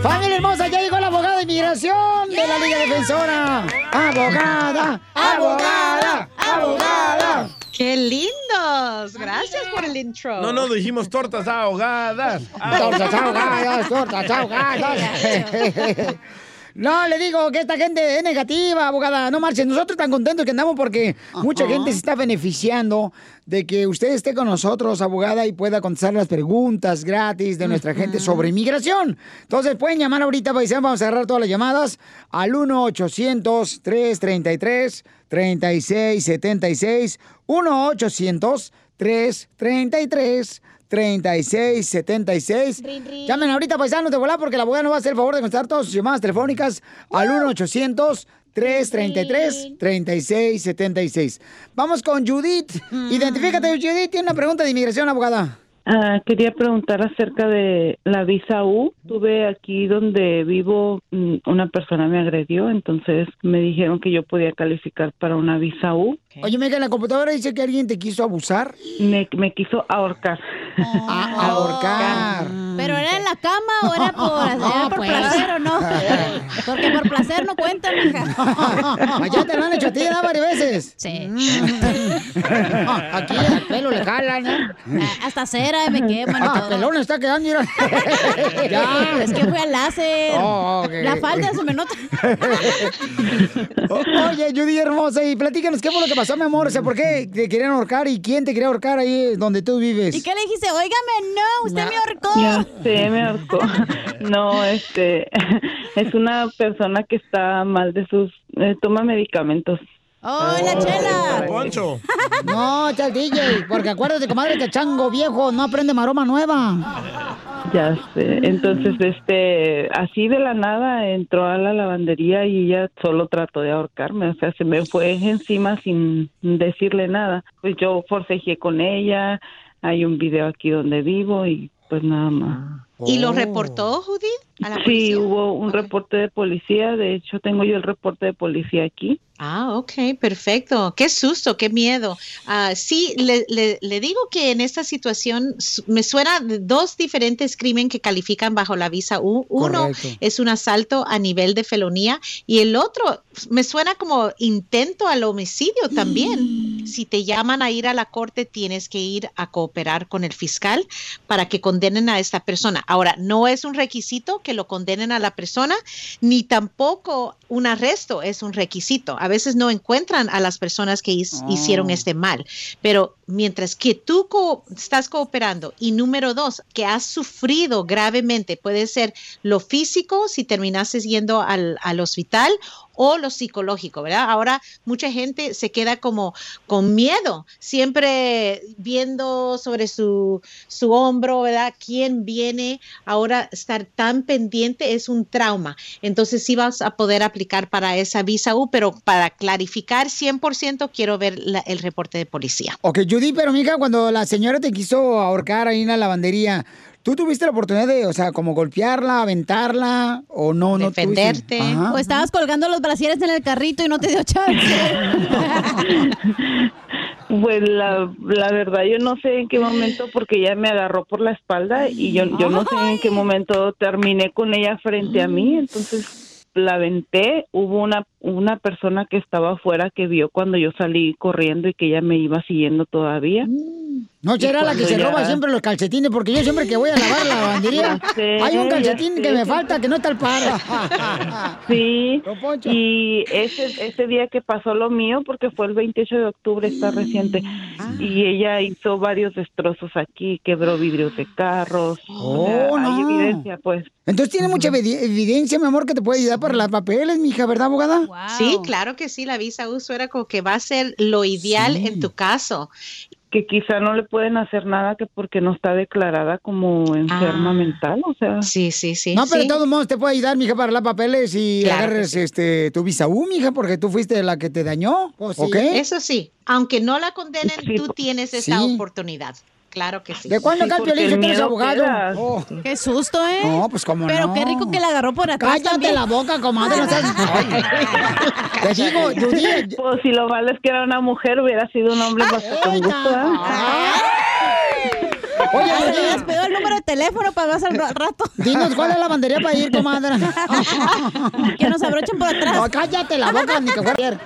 Familia hermosa, ya llegó la abogada inmigración de la Liga Defensora. Abogada, abogada, abogada. ¡Qué lindos! Gracias por el intro. No, no, dijimos tortas ahogadas. Tortas ahogadas, tortas ahogadas. No, le digo que esta gente es negativa, abogada. No marchen. Nosotros tan contentos que andamos porque mucha gente se está beneficiando de que usted esté con nosotros, abogada, y pueda contestar las preguntas gratis de nuestra gente sobre inmigración. Entonces pueden llamar ahorita, paisano. Vamos a agarrar todas las llamadas al 1-800-333-3676. 1-800-333. 3676. Llamen ahorita, paisanos, de volar, porque la abogada no va a hacer el favor de contestar todas sus llamadas telefónicas al 1-800-333-3676. Vamos con Judith. Identifícate, Judith. Tiene una pregunta de inmigración, abogada. Ah, quería preguntar acerca de la visa U. Tuve aquí donde vivo, mm, una persona me agredió, entonces me dijeron que yo podía calificar para una visa U. Oye, Mega, en la computadora dice que alguien te quiso abusar. Me, me quiso ahorcar. Ah, ahorcar. ¿Pero era en la cama o era por, era No, por pues. placer o no? Porque por placer no cuenta, mija. Allá te lo han hecho a ti, ¿no? Varias veces. Sí. Aquí al pelo le jalan, ¿eh? Hasta cera me queman y Ah, todo. pelón está quedando, mira. Ya, es que fue al láser. Oh. La falda se me nota. Oye, Judy hermosa, y platícanos, ¿qué fue lo que pasó, mi amor? O sea, ¿por qué te querían ahorcar y quién te quería ahorcar ahí donde tú vives? ¿Y qué le dijiste? Óigame, no, usted me ahorcó. Ya sé, me ahorcó. No, este, es una persona que está mal de sus, eh, toma medicamentos. ¡Oh, la chela! Poncho. No, el DJ, porque acuérdate, comadre, que chango viejo no aprende maroma nueva. Ya sé. Entonces, este, así de la nada entró a la lavandería y ella solo trató de ahorcarme. O sea, se me fue encima sin decirle nada. Pues yo forcejeé con ella. Hay un video aquí donde vivo y pues nada más. ¿Y lo reportó, Judith? A la Sí, hubo un reporte de policía. De hecho, tengo yo el reporte de policía aquí. Ah, ok, perfecto. Qué susto, qué miedo. Ah, sí, le, le- le digo que en esta situación me suena dos diferentes crímenes que califican bajo la visa U. Uno Correcto. es un asalto a nivel de felonía y el otro me suena como intento al homicidio también. Si te llaman a ir a la corte, tienes que ir a cooperar con el fiscal para que condenen a esta persona. Ahora, no es un requisito que lo condenen a la persona, ni tampoco un arresto es un requisito. A veces no encuentran a las personas que his- Oh. hicieron este mal, pero mientras que tú co- estás cooperando y número dos, que has sufrido gravemente, puede ser lo físico si terminases yendo al, al hospital o lo psicológico, ¿verdad? Ahora mucha gente se queda como con miedo, siempre viendo sobre su, su hombro, ¿verdad? ¿Quién viene? Ahora estar tan pendiente es un trauma. Entonces sí vas a poder aplicar para esa visa U, pero para clarificar 100% quiero ver la- el reporte de policía. Ok, Judy, pero mija, cuando la señora te quiso ahorcar ahí en la lavandería, ¿tú tuviste la oportunidad de, o sea, como golpearla, aventarla o no? no? Defenderte. Ajá. O estabas colgando los brasieres en el carrito y no te dio chance. Pues la, la verdad yo no sé en qué momento porque ella me agarró por la espalda y yo, yo no sé en qué momento terminé con ella frente a mí, entonces la aventé, hubo una, una persona que estaba afuera que vio cuando yo salí corriendo y que ella me iba siguiendo todavía. No será la que se Cuando roba ya- siempre los calcetines, porque yo siempre que voy a lavar la lavandería, Ya sé, hay un ya calcetín que me falta que no está al par. Sí, y ese, ese día que pasó lo mío, porque fue el 28 de octubre, está reciente, y ella hizo varios destrozos aquí, quebró vidrios de carros, o sea, Oh, hay no. evidencia, pues. Entonces tiene mucha evidencia, mi amor, que te puede ayudar para las papeles, mija, ¿verdad, abogada? Sí, claro que sí, la visa U suena como que va a ser lo ideal en tu caso. Que quizá no le pueden hacer nada que porque no está declarada como enferma Ah. mental, o sea. Sí, sí, sí. No, pero de todos modos te puede ayudar, mija, para las papeles y Claro agarres este, tu visa U, mija, porque tú fuiste la que te dañó. Sí, ¿Ok? Eso sí, aunque no la condenen, tú tienes esa Sí. oportunidad. Claro que sí. ¿De cuándo acá el porque Piolín el se es miedo abogado? Oh. Qué susto, ¿eh? No, pues cómo Pero no. qué rico que la agarró por atrás Cállate también. la boca, comadre, no seas... Ay. Te digo. Pues si lo malo es que era una mujer, hubiera sido un hombre con gusto. ¿eh? Oye, Judith. les pido el número de teléfono para más al ra- rato. Dinos cuál es la bandería para ir, comadre. que nos abrochen por atrás. No, cállate la boca, ni que fuera ayer.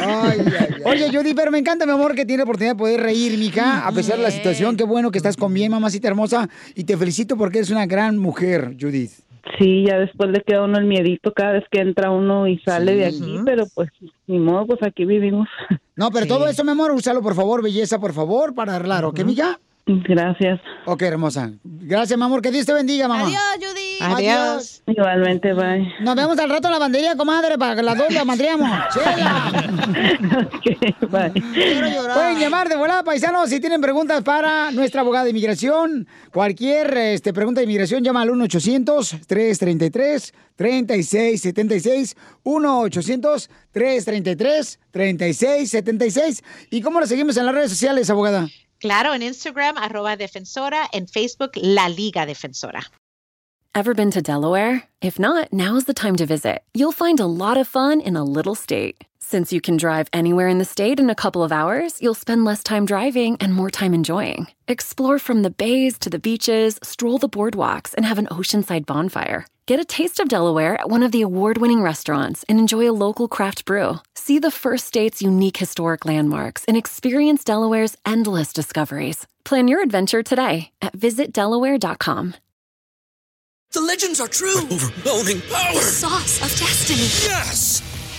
Ay, ay, ay. Oye, Judy, pero me encanta, mi amor, que tiene la oportunidad de poder reír, mija, a pesar de la situación. Qué bueno que estás con bien, mamacita hermosa. Y te felicito porque eres una gran mujer, Judith. Sí, ya después le queda uno el miedito cada vez que entra uno y sale de aquí, pero pues ni modo, pues aquí vivimos. No, pero todo eso, mi amor, úsalo, por favor, belleza, por favor, para arreglar, ¿ok, mija? Gracias. Ok, hermosa. Gracias, mi amor. Que Dios te bendiga, mamá. Adiós, Judy. Adiós. Igualmente, bye. Nos vemos al rato en la bandería, comadre, para que las dos la madreamos. ¡Chela! Pueden llamar de volada, paisanos, si tienen preguntas para nuestra abogada de inmigración. Cualquier este, pregunta de inmigración, llama al 1-800-333-3676. 1-800-333-3676. ¿Y cómo la seguimos en las redes sociales, abogada? Claro, en Instagram, arroba defensora, en Facebook, La Liga Defensora. Ever been to Delaware? If not, now's the time to visit. You'll find a lot of fun in a little state. Since you can drive anywhere in the state in a couple of hours, you'll spend less time driving and more time enjoying. Explore from the bays to the beaches, stroll the boardwalks, and have an oceanside bonfire. Get a taste of Delaware at one of the award winning restaurants and enjoy a local craft brew. See the first state's unique historic landmarks and experience Delaware's endless discoveries. Plan your adventure today at visitdelaware.com. The legends are true. overwhelming power! The sauce of destiny. Yes!